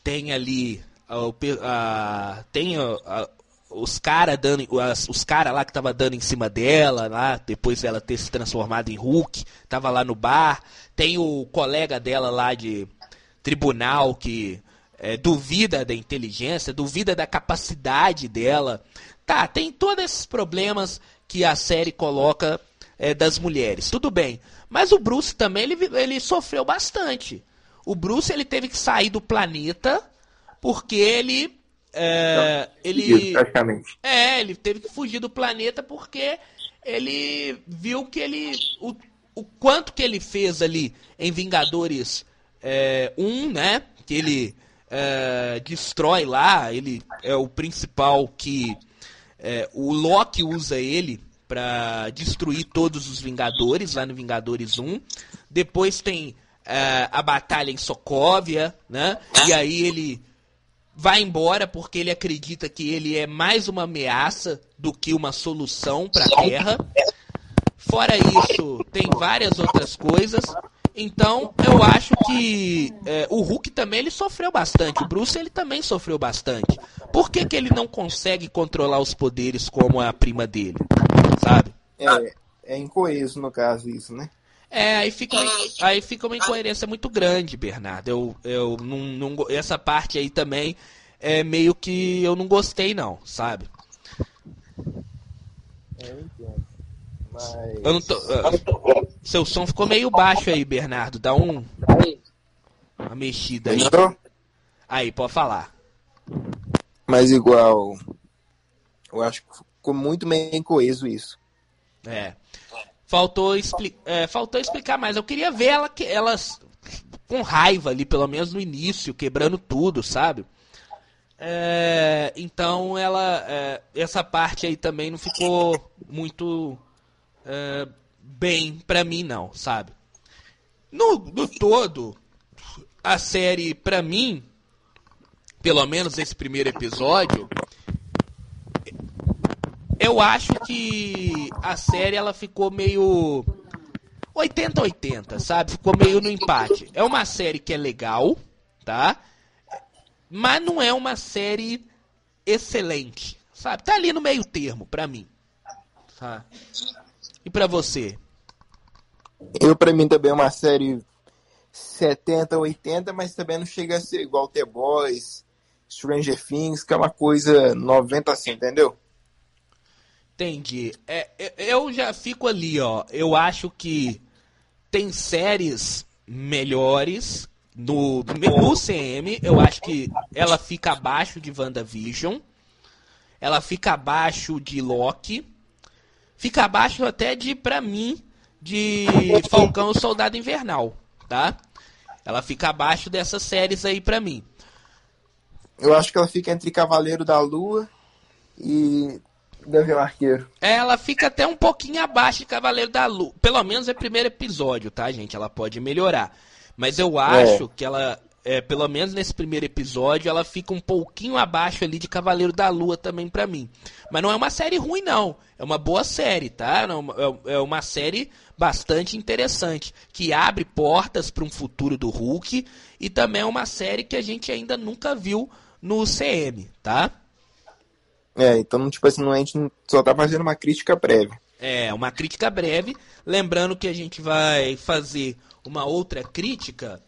tem ali a, a, tem a, os caras dando os cara lá que tava dando em cima dela lá depois dela ter se transformado em Hulk tava lá no bar tem o colega dela lá de tribunal que é, duvida da inteligência duvida da capacidade dela Tá, tem todos esses problemas que a série coloca é, das mulheres. Tudo bem. Mas o Bruce também ele, ele sofreu bastante. O Bruce ele teve que sair do planeta porque ele. É, ele praticamente. É, ele teve que fugir do planeta porque ele viu que ele. O, o quanto que ele fez ali em Vingadores é, 1, né? Que ele é, destrói lá, ele é o principal que é, o Loki usa ele para destruir todos os Vingadores lá no Vingadores 1. Depois tem é, a batalha em Sokovia, né? E aí ele vai embora porque ele acredita que ele é mais uma ameaça do que uma solução para a Terra. Fora isso, tem várias outras coisas. Então, eu acho que é, o Hulk também ele sofreu bastante. O Bruce ele também sofreu bastante. Por que, que ele não consegue controlar os poderes como a prima dele? Sabe? É, é incoeso no caso isso, né? É, aí fica, aí fica uma incoerência muito grande, Bernardo. Eu, eu não, não, essa parte aí também é meio que eu não gostei, não, sabe? Eu entendo. Mas... Eu não tô, uh, seu som ficou meio baixo aí, Bernardo. Dá um. Uma mexida aí. Aí, pode falar. Mas igual. Eu acho que ficou muito bem coeso isso. É. Faltou, expli é, faltou explicar mais. Eu queria ver ela, elas com raiva ali, pelo menos no início, quebrando tudo, sabe? É, então ela. É, essa parte aí também não ficou muito uh, bem para mim, não, sabe? No, no todo, a série, para mim, pelo menos esse primeiro episódio, eu acho que a série ela ficou meio 80-80, sabe? Ficou meio no empate. É uma série que é legal, tá? Mas não é uma série excelente, sabe? Tá ali no meio termo, pra mim. Tá? E para você? Eu, para mim, também é uma série 70, 80, mas também não chega a ser igual The Boys, Stranger Things, que é uma coisa 90 assim, entendeu? Entendi. É, eu já fico ali, ó. Eu acho que tem séries melhores no, no CM. Eu acho que ela fica abaixo de WandaVision. Ela fica abaixo de Loki fica abaixo até de, pra mim, de Falcão Soldado Invernal, tá? Ela fica abaixo dessas séries aí pra mim. Eu acho que ela fica entre Cavaleiro da Lua e Gavião Arqueiro. Ela fica até um pouquinho abaixo de Cavaleiro da Lua. Pelo menos é primeiro episódio, tá, gente? Ela pode melhorar. Mas eu acho é. que ela, é, pelo menos nesse primeiro episódio, ela fica um pouquinho abaixo ali de Cavaleiro da Lua também pra mim. Mas não é uma série ruim, não. É uma boa série, tá? É, é uma série bastante interessante, que abre portas para um futuro do Hulk e também é uma série que a gente ainda nunca viu no CM, tá? É, então, tipo assim, a gente só tá fazendo uma crítica breve. É, uma crítica breve. Lembrando que a gente vai fazer uma outra crítica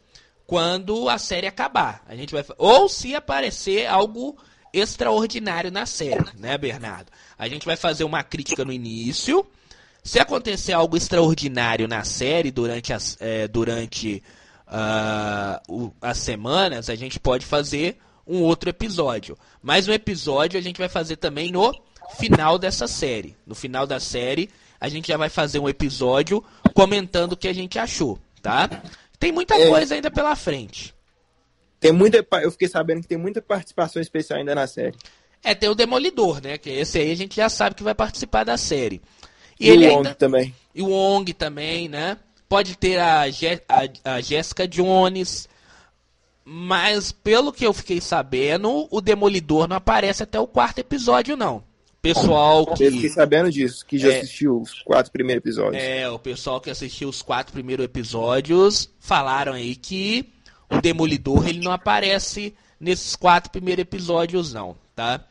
quando a série acabar. A gente vai ou se aparecer algo extraordinário na série, né, Bernardo? A gente vai fazer uma crítica no início. Se acontecer algo extraordinário na série durante as, é, durante uh, o, as semanas, a gente pode fazer um outro episódio. Mas um episódio a gente vai fazer também no final dessa série. No final da série, a gente já vai fazer um episódio comentando o que a gente achou, tá? Tem muita é, coisa ainda pela frente. Tem muita, eu fiquei sabendo que tem muita participação especial ainda na série. É, tem o Demolidor, né? Que esse aí a gente já sabe que vai participar da série. E, e o Wong ainda... também. E o Wong também, né? Pode ter a, Je... a, a Jessica Jones, mas pelo que eu fiquei sabendo, o Demolidor não aparece até o quarto episódio, não. Pessoal que. Eu fiquei sabendo disso, que já é, assistiu os quatro primeiros episódios. É, o pessoal que assistiu os quatro primeiros episódios falaram aí que o Demolidor ele não aparece nesses quatro primeiros episódios, não, tá?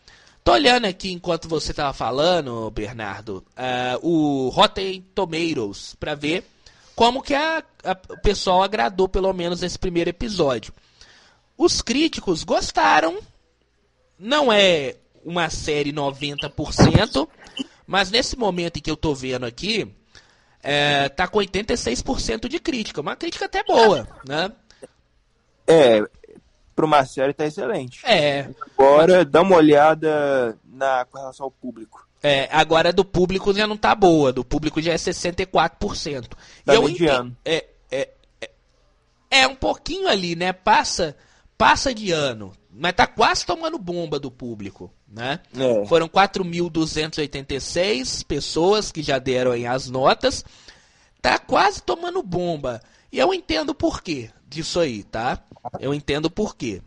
Tô olhando aqui enquanto você tava falando, Bernardo, uh, o Rotten Tomatoes, para ver como que a, a, o pessoal agradou pelo menos esse primeiro episódio. Os críticos gostaram. Não é uma série 90%, mas nesse momento em que eu tô vendo aqui, é, tá com 86% de crítica. Uma crítica até boa, né? É, para uma série tá excelente. É. Agora, dá uma olhada na com relação ao público. É, agora do público já não tá boa, do público já é 64%. Tá e eu mediano. É, é, é, é um pouquinho ali, né? Passa passa de ano, mas tá quase tomando bomba do público, né? É. Foram 4.286 pessoas que já deram aí as notas. Tá quase tomando bomba. E eu entendo por quê disso aí, tá? Eu entendo por quê.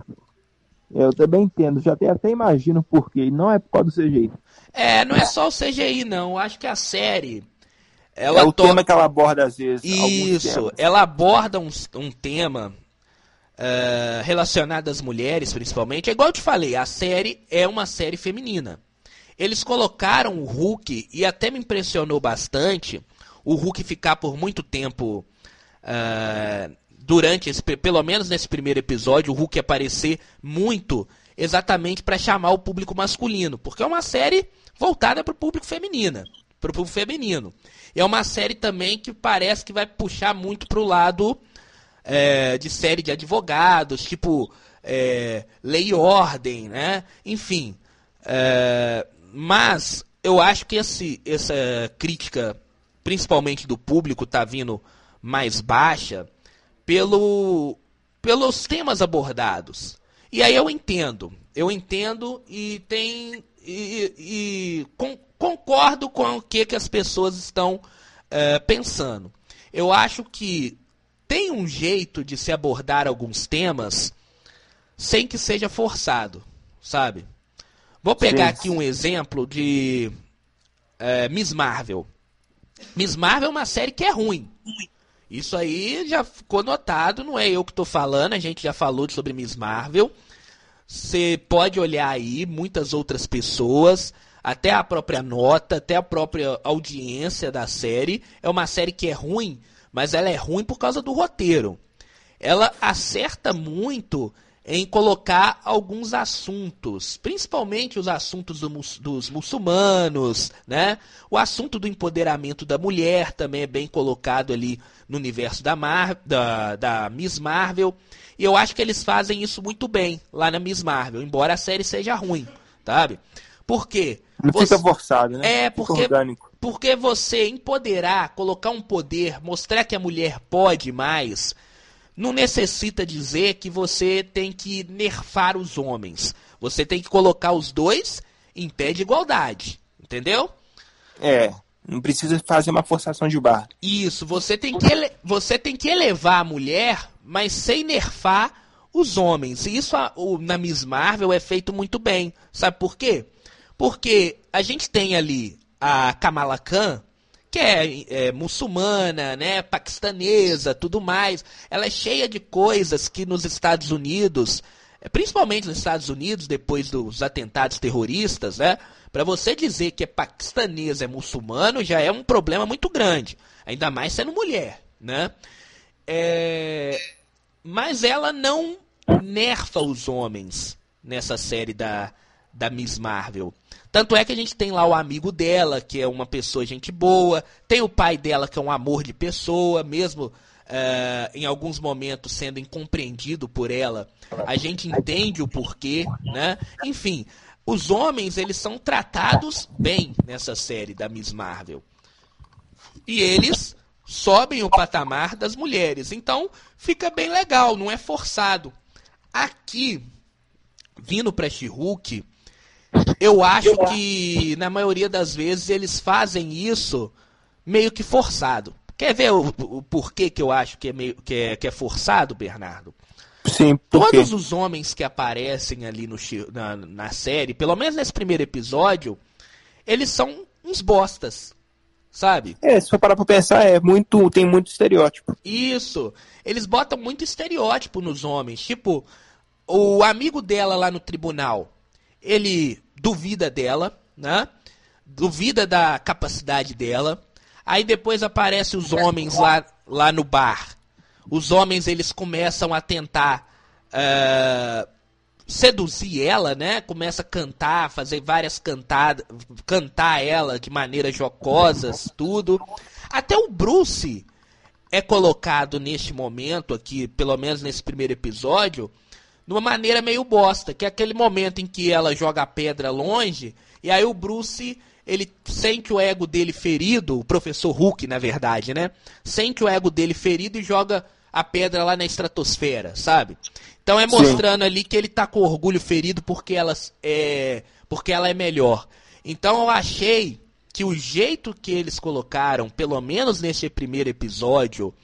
Eu também entendo, já até, até imagino por quê. Não é por causa do CGI. É, não é só o CGI, não. Eu acho que a série. Ela é o to... tema que ela aborda às vezes. Isso, ela aborda um, um tema uh, relacionada às mulheres, principalmente. É igual eu te falei, a série é uma série feminina. Eles colocaram o Hulk, e até me impressionou bastante, o Hulk ficar por muito tempo. Uh, durante esse, pelo menos nesse primeiro episódio, o Hulk aparecer muito exatamente para chamar o público masculino, porque é uma série voltada para o público feminino, para o público feminino. É uma série também que parece que vai puxar muito para o lado é, de série de advogados, tipo é, Lei e Ordem, né? Enfim. É, mas eu acho que esse, essa crítica, principalmente do público, tá vindo mais baixa pelo, pelos temas abordados. E aí eu entendo. Eu entendo e tem. E, e com, concordo com o que, que as pessoas estão é, pensando. Eu acho que tem um jeito de se abordar alguns temas sem que seja forçado, sabe? Vou pegar Sim. aqui um exemplo de é, Miss Marvel. Miss Marvel é uma série que é ruim. Isso aí já ficou notado, não é eu que estou falando, a gente já falou sobre Miss Marvel. Você pode olhar aí muitas outras pessoas, até a própria nota, até a própria audiência da série. É uma série que é ruim mas ela é ruim por causa do roteiro. Ela acerta muito em colocar alguns assuntos, principalmente os assuntos do, dos muçulmanos, né? O assunto do empoderamento da mulher também é bem colocado ali no universo da, Mar da, da Miss Marvel. E eu acho que eles fazem isso muito bem lá na Miss Marvel, embora a série seja ruim, sabe? Por quê? Não você... fica forçado, né? É, porque, porque você empoderar, colocar um poder, mostrar que a mulher pode mais, não necessita dizer que você tem que nerfar os homens. Você tem que colocar os dois em pé de igualdade. Entendeu? É. Não precisa fazer uma forçação de barra. Isso, você tem que, ele... você tem que elevar a mulher, mas sem nerfar os homens. E isso na Miss Marvel é feito muito bem. Sabe por quê? Porque a gente tem ali a Kamala Khan, que é, é, muçulmana, né, paquistanesa, tudo mais. Ela é cheia de coisas que nos Estados Unidos, é, principalmente nos Estados Unidos, depois dos atentados terroristas, né, para você dizer que é paquistanesa, é muçulmano, já é um problema muito grande, ainda mais sendo mulher, né? É... Mas ela não nerfa os homens nessa série da, da Miss Marvel. Tanto é que a gente tem lá o amigo dela, que é uma pessoa gente boa, tem o pai dela, que é um amor de pessoa, mesmo uh, em alguns momentos sendo incompreendido por ela. A gente entende o porquê, né? Enfim, os homens, eles são tratados bem nessa série da Miss Marvel. E eles sobem o patamar das mulheres. Então, fica bem legal, não é forçado. Aqui, vindo para She-Hulk, eu acho que na maioria das vezes eles fazem isso meio que forçado. Quer ver o, o porquê que eu acho que é, meio, que é, que é forçado, Bernardo? Sim, Todos os homens que aparecem ali no, na, na série, pelo menos nesse primeiro episódio, eles são uns bostas sabe? É, se for parar pra pensar, é muito. tem muito estereótipo. Isso. Eles botam muito estereótipo nos homens. Tipo, o amigo dela lá no tribunal, ele duvida dela, né? Duvida da capacidade dela. Aí depois aparecem os homens lá, lá no bar. Os homens eles começam a tentar uh, seduzir ela, né? Começa a cantar, fazer várias cantadas, cantar ela de maneiras jocosas, tudo. Até o Bruce é colocado neste momento aqui, pelo menos nesse primeiro episódio, de uma maneira meio bosta, que é aquele momento em que ela joga a pedra longe e aí o Bruce ele sente o ego dele ferido, o professor Hulk, na verdade, né? Sente o ego dele ferido e joga a pedra lá na estratosfera, sabe? Então é mostrando Sim. ali que ele tá com orgulho ferido porque ela é, porque ela é melhor. Então eu achei que o jeito que eles colocaram, pelo menos nesse primeiro episódio,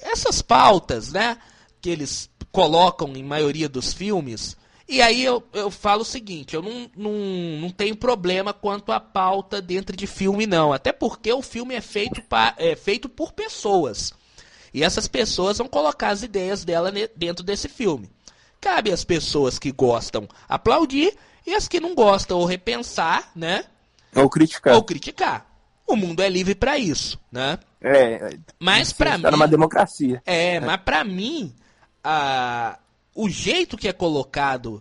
essas pautas, né, que eles colocam em maioria dos filmes, e aí eu, eu falo o seguinte, eu não, não, não tenho problema quanto à pauta dentro de filme, não. Até porque o filme é feito, pa, é feito por pessoas. E essas pessoas vão colocar as ideias dela dentro desse filme. Cabe às pessoas que gostam aplaudir e as que não gostam ou repensar, né? Ou criticar. Ou criticar. O mundo é livre para isso, né? É. Mas para mim. Tá numa democracia. É, é. mas para mim, a, o jeito que é colocado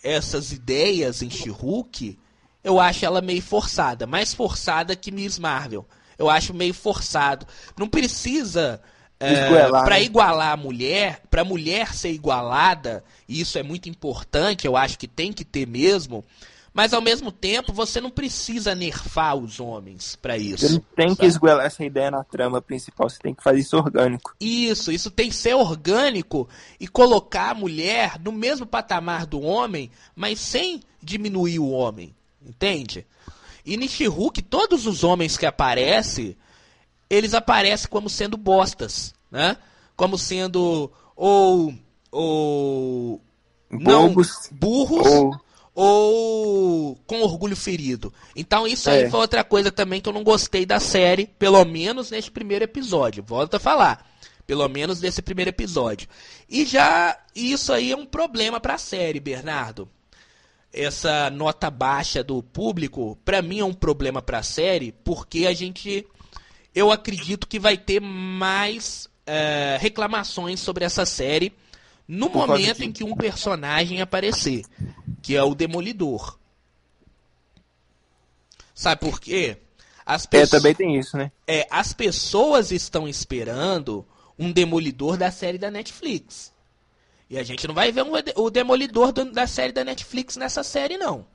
essas ideias em She-Hulk, eu acho ela meio forçada, mais forçada que Miss Marvel. Eu acho meio forçado. Não precisa é, para né? igualar a mulher, para a mulher ser igualada, e isso é muito importante, eu acho que tem que ter mesmo. Mas ao mesmo tempo, você não precisa nerfar os homens para isso. Você não tem sabe? que esguelar essa ideia na trama principal, você tem que fazer isso orgânico. Isso, isso tem que ser orgânico e colocar a mulher no mesmo patamar do homem, mas sem diminuir o homem. Entende? E Nishihuk, todos os homens que aparecem, eles aparecem como sendo bostas, né? Como sendo ou ou Bobos, não burros ou... ou... com orgulho ferido. Então isso aí é. foi outra coisa também que eu não gostei da série, pelo menos neste primeiro episódio. Volto a falar. Pelo menos nesse primeiro episódio. E já isso aí é um problema para a série, Bernardo. Essa nota baixa do público, para mim é um problema para a série, porque a gente eu acredito que vai ter mais uh, reclamações sobre essa série no Por momento em que um personagem aparecer, que é o Demolidor. Sabe por quê? As É, também tem isso, né? É, as pessoas estão esperando um Demolidor da série da Netflix. E a gente não vai ver um, o Demolidor do, da série da Netflix nessa série, não.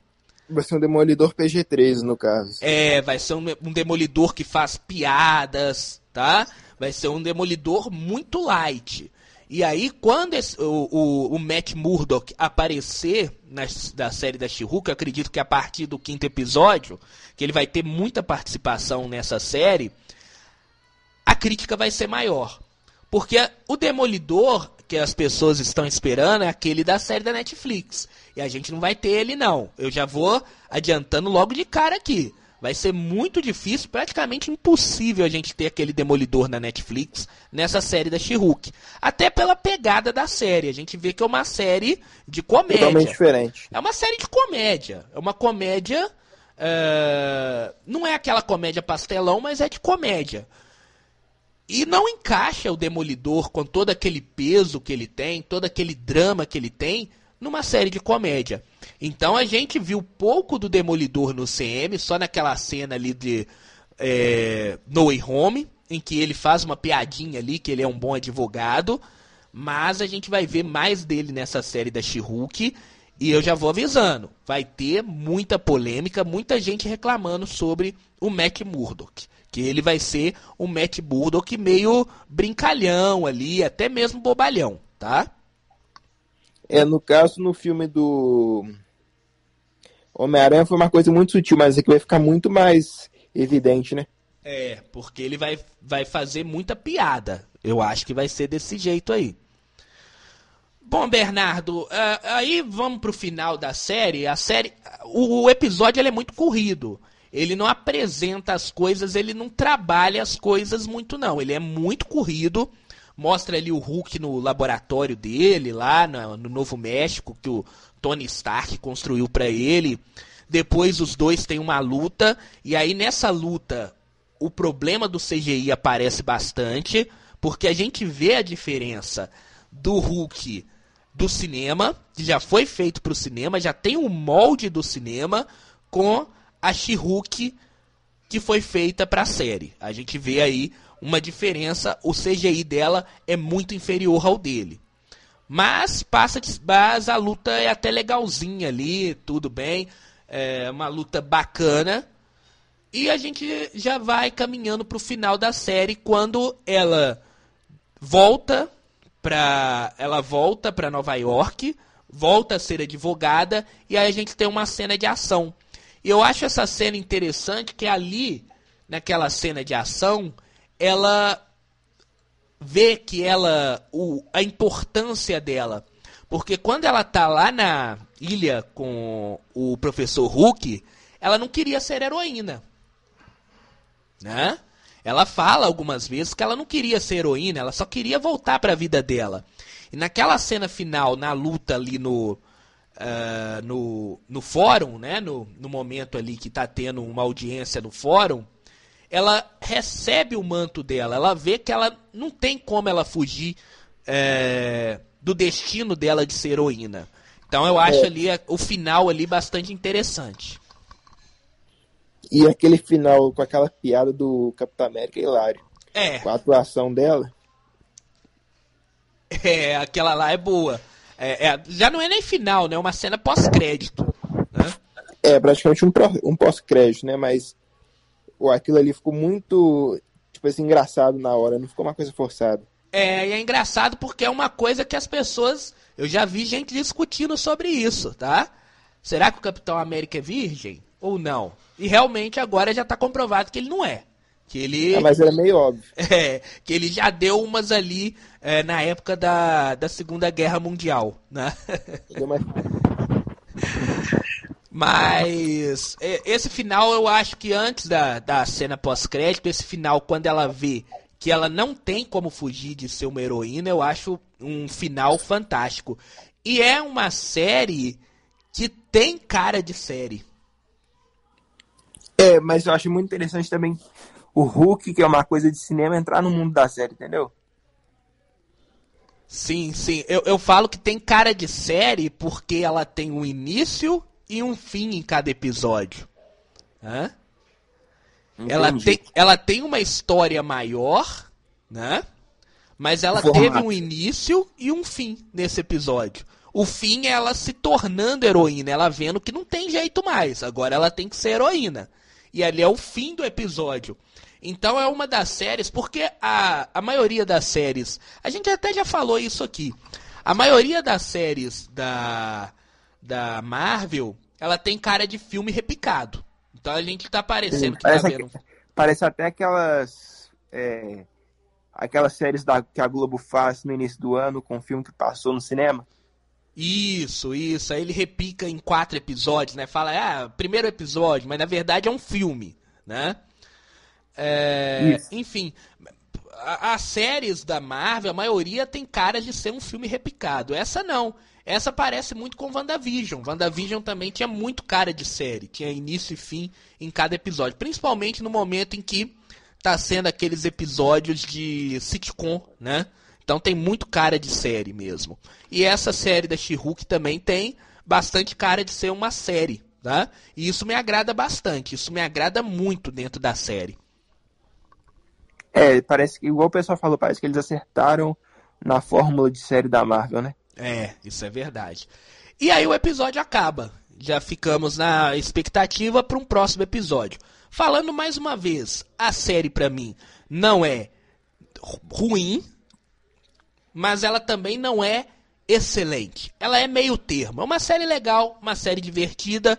Vai ser um demolidor PG-13, no caso. É, vai ser um, um demolidor que faz piadas, tá? Vai ser um demolidor muito light. E aí, quando esse, o, o, o, Matt Murdock aparecer na, na série da she acredito que a partir do quinto episódio, que ele vai ter muita participação nessa série, a crítica vai ser maior. Porque o Demolidor que as pessoas estão esperando é aquele da série da Netflix. E a gente não vai ter ele, não. Eu já vou adiantando logo de cara aqui. Vai ser muito difícil, praticamente impossível a gente ter aquele Demolidor na Netflix nessa série da she Até pela pegada da série. A gente vê que é uma série de comédia. Totalmente diferente. É uma série de comédia. É uma comédia. Uh... Não é aquela comédia pastelão, mas é de comédia. E não encaixa o Demolidor com todo aquele peso que ele tem, todo aquele drama que ele tem, numa série de comédia. Então a gente viu pouco do Demolidor no CM, só naquela cena ali de é, No Way Home, em que ele faz uma piadinha ali, que ele é um bom advogado. Mas a gente vai ver mais dele nessa série da She-Hulk. E eu já vou avisando, vai ter muita polêmica, muita gente reclamando sobre o Matt Murdock. Que ele vai ser um Matt Murdock meio brincalhão ali, até mesmo bobalhão, tá? É, no caso, no filme do Homem-Aranha foi uma coisa muito sutil, mas aqui vai ficar muito mais evidente, né? É, porque ele vai, vai fazer muita piada. Eu acho que vai ser desse jeito aí. Bom, Bernardo, uh, aí vamos pro final da série. A série, o, episódio é muito corrido. Ele não apresenta as coisas, ele não trabalha as coisas muito não. Ele é muito corrido mostra ali o Hulk no laboratório dele, lá no, no Novo México, que o Tony Stark construiu para ele. Depois os dois têm uma luta, e aí nessa luta o problema do CGI aparece bastante, porque a gente vê a diferença do Hulk do cinema, que já foi feito para o cinema, já tem o molde do cinema, com a She-Hulk que foi feita para a série. A gente vê aí uma diferença, o CGI dela é muito inferior ao dele. Mas passa de a luta é até legalzinha ali, tudo bem, é uma luta bacana. E a gente já vai caminhando para o final da série quando ela volta para ela volta para Nova York, volta a ser advogada e aí a gente tem uma cena de ação. E eu acho essa cena interessante que ali naquela cena de ação ela vê que ela o, a importância dela, porque quando ela tá lá na ilha com o professor Hulk, ela não queria ser heroína, né? Ela fala algumas vezes que ela não queria ser heroína, ela só queria voltar para a vida dela. E naquela cena final, na luta ali no, uh, no, no fórum, né? No, no momento ali que está tendo uma audiência no fórum, ela recebe o manto dela, ela vê que ela não tem como ela fugir é, do destino dela de ser heroína. Então eu acho é. ali o final ali bastante interessante. E aquele final com aquela piada do Capitão América hilário. É. Com a atuação dela. É, aquela lá é boa. É, é, já não é nem final, né? É uma cena pós-crédito. Né? É, praticamente um, um pós-crédito, né? Mas aquilo ali ficou muito, tipo assim, engraçado na hora, não ficou uma coisa forçada. É, e é engraçado porque é uma coisa que as pessoas. Eu já vi gente discutindo sobre isso, tá? Será que o Capitão América é virgem? Ou não? E realmente agora já tá comprovado que ele não é. Que ele. É, mas era meio óbvio. É, que ele já deu umas ali é, na época da, da Segunda Guerra Mundial, né? Deu mais... Mas esse final eu acho que antes da, da cena pós-crédito, esse final, quando ela vê que ela não tem como fugir de ser uma heroína, eu acho um final fantástico. E é uma série que tem cara de série. É, mas eu acho muito interessante também o Hulk, que é uma coisa de cinema, entrar no mundo da série, entendeu? Sim, sim. Eu, eu falo que tem cara de série porque ela tem um início e um fim em cada episódio. Hã? Ela tem, ela tem uma história maior, né? Mas ela teve um início e um fim nesse episódio. O fim é ela se tornando heroína, ela vendo que não tem jeito mais. Agora ela tem que ser heroína. E ali é o fim do episódio. Então é uma das séries, porque a, a maioria das séries, a gente até já falou isso aqui, a maioria das séries da, da Marvel, ela tem cara de filme repicado. Então a gente tá parecendo que tá Parece, vendo. parece até aquelas. é, aquelas séries da, que a Globo faz no início do ano com o filme que passou no cinema. Isso, isso. Aí ele repica em quatro episódios, né? Fala, ah, primeiro episódio, mas na verdade é um filme, né? É, enfim, as séries da Marvel, a maioria tem cara de ser um filme repicado. Essa não. Essa parece muito com WandaVision. WandaVision também tinha muito cara de série. Tinha início e fim em cada episódio. Principalmente no momento em que tá sendo aqueles episódios de sitcom, né? Então tem muito cara de série mesmo. E essa série da She-Hulk também tem bastante cara de ser uma série, tá? E isso me agrada bastante. Isso me agrada muito dentro da série. É, parece que, igual o pessoal falou, parece que eles acertaram na fórmula de série da Marvel, né? É, isso é verdade. E aí o episódio acaba. Já ficamos na expectativa para um próximo episódio. Falando mais uma vez, a série pra mim não é ru- ruim, mas ela também não é excelente. Ela é meio termo. É uma série legal, uma série divertida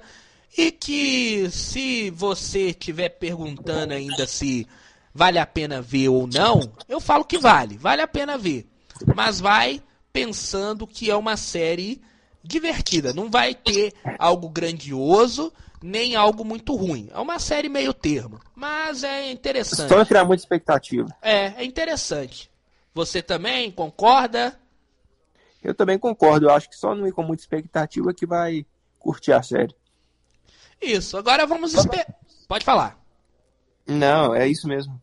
e que se você estiver perguntando ainda se vale a pena ver ou não, eu falo que vale, vale a pena ver. Mas vai pensando que é uma série divertida, não vai ter algo grandioso nem algo muito ruim. É uma série meio termo, mas é interessante. Só não criar muita expectativa. É, é interessante. Você também concorda? Eu também concordo, eu acho que só não ir com muita expectativa que vai curtir a série. Isso. Agora vamos esperar. Pode falar. Não, é isso mesmo.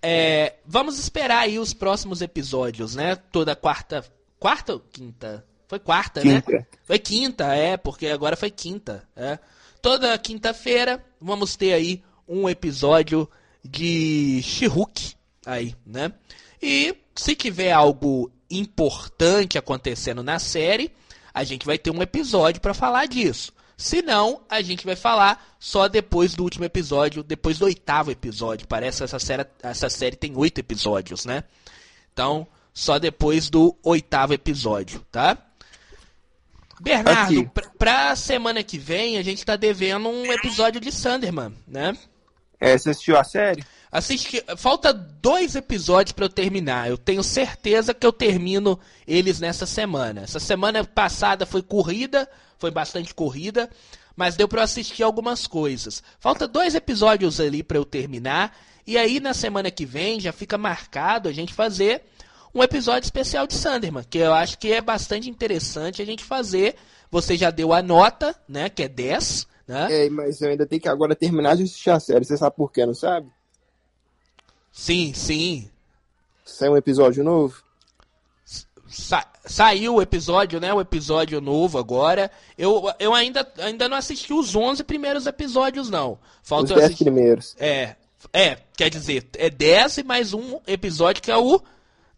É, vamos esperar aí os próximos episódios, né? Toda quarta. Quarta ou quinta? Foi quarta, né? Quinta. Foi quinta, é, porque agora foi quinta. É. Toda quinta-feira vamos ter aí um episódio de She-Hulk aí, né? E se tiver algo importante acontecendo na série, a gente vai ter um episódio para falar disso. Se não, a gente vai falar só depois do último episódio, depois do oitavo episódio. Parece que essa série, essa série tem oito episódios, né? Então, só depois do oitavo episódio, tá? Bernardo, pra, pra semana que vem a gente tá devendo um episódio de Sanderman, né? É, você assistiu a série? Assisti... Falta dois episódios pra eu terminar. Eu tenho certeza que eu termino eles nessa semana. Essa semana passada foi corrida, foi bastante corrida, mas deu pra eu assistir algumas coisas. Falta dois episódios ali pra eu terminar. E aí na semana que vem já fica marcado a gente fazer um episódio especial de Sanderman, que eu acho que é bastante interessante a gente fazer. Você já deu a nota, né, que é 10, né? É, mas eu ainda tenho que agora terminar de assistir a série. Você sabe por quê, não sabe? Sim, sim. Sai um episódio novo? Sa- saiu o episódio, né? O episódio novo agora. Eu, eu ainda, ainda não assisti os 11 primeiros episódios, não. Os Falta eu 10 assistir. primeiros. É, é, quer dizer, é 10 e mais um episódio que é o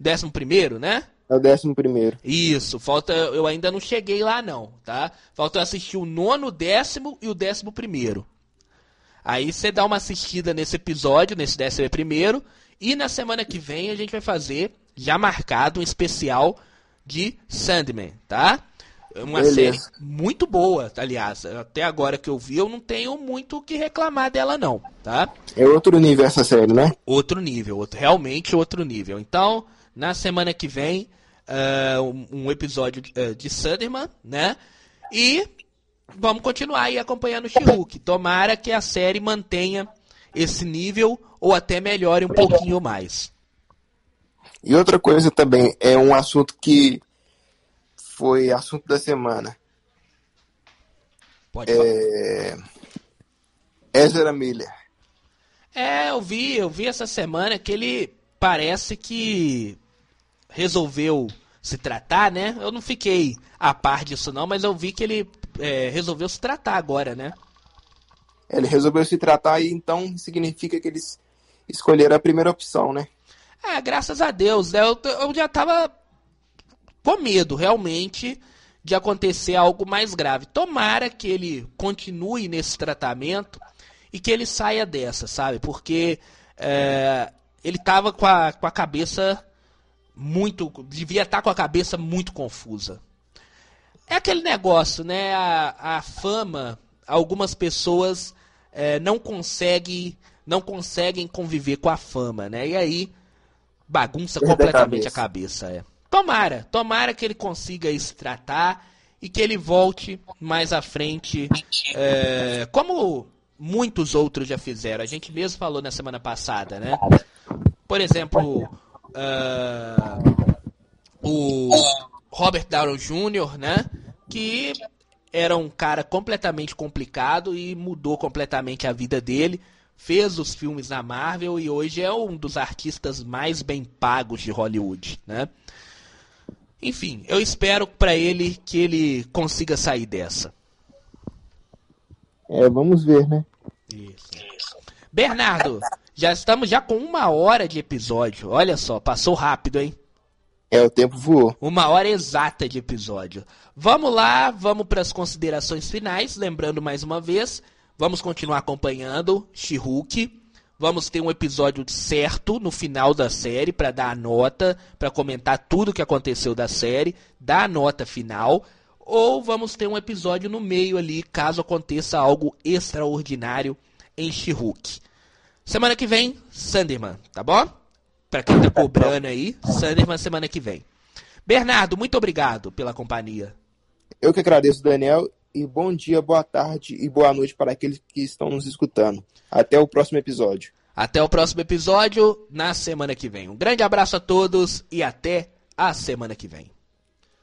11 primeiro, né? É o décimo primeiro. Isso, falta. Eu ainda não cheguei lá, não, tá? Falta eu assistir o nono, o décimo e o décimo primeiro. Aí você dá uma assistida nesse episódio, nesse décimo primeiro. E na semana que vem a gente vai fazer, já marcado, um especial de Sandman, tá? Uma Beleza. série muito boa, aliás. Até agora que eu vi, eu não tenho muito o que reclamar dela, não, tá? É outro nível essa série, né? outro nível, outro, realmente outro nível. Então, na semana que vem, ah, um, episódio ah, de Sunderman, né? E vamos continuar aí acompanhando o She-Hulk. Tomara que a série mantenha esse nível ou até melhore um pouquinho mais. E outra coisa também, é um assunto que foi assunto da semana. Pode falar. É... Ezra Miller. É, eu vi, eu vi essa semana que ele parece que resolveu se tratar, né? Eu não fiquei a par disso não, mas eu vi que ele é, resolveu se tratar agora, né? Ele resolveu se tratar e então significa que eles escolheram a primeira opção, né? É, graças a Deus, né? Eu, eu já tava com medo, realmente, de acontecer algo mais grave. Tomara que ele continue nesse tratamento e que ele saia dessa, sabe? Porque é, ele tava com a, com a cabeça muito. Devia estar com a cabeça muito confusa. É aquele negócio, né? A, a fama, algumas pessoas é, não conseguem não conseguem conviver com a fama, né? E aí bagunça completamente a cabeça. É. Tomara, tomara que ele consiga se tratar e que ele volte mais à frente, é, como muitos outros já fizeram. A gente mesmo falou na semana passada, né? Por exemplo, uh, o Robert Downey Jr., né? Que era um cara completamente complicado e mudou completamente a vida dele. Fez os filmes na Marvel e hoje é um dos artistas mais bem pagos de Hollywood, né? Enfim, eu espero para ele que ele consiga sair dessa. É, vamos ver, né? Isso. Bernardo, já estamos já com uma hora de episódio. Olha só, passou rápido, hein? É, o tempo voou. Uma hora exata de episódio. Vamos lá, vamos para as considerações finais. Lembrando mais uma vez, vamos continuar acompanhando She-Hulk. Vamos ter um episódio certo no final da série para dar a nota, para comentar tudo o que aconteceu da série, dar a nota final. Ou vamos ter um episódio no meio ali, caso aconteça algo extraordinário em She-Hulk. Semana que vem, Sanderman, tá bom? Para quem tá cobrando aí, Sanderman semana que vem. Bernardo, muito obrigado pela companhia. Eu que agradeço, Daniel, e bom dia, boa tarde e boa noite para aqueles que estão nos escutando. Até o próximo episódio. Até o próximo episódio na semana que vem. Um grande abraço a todos e até a semana que vem.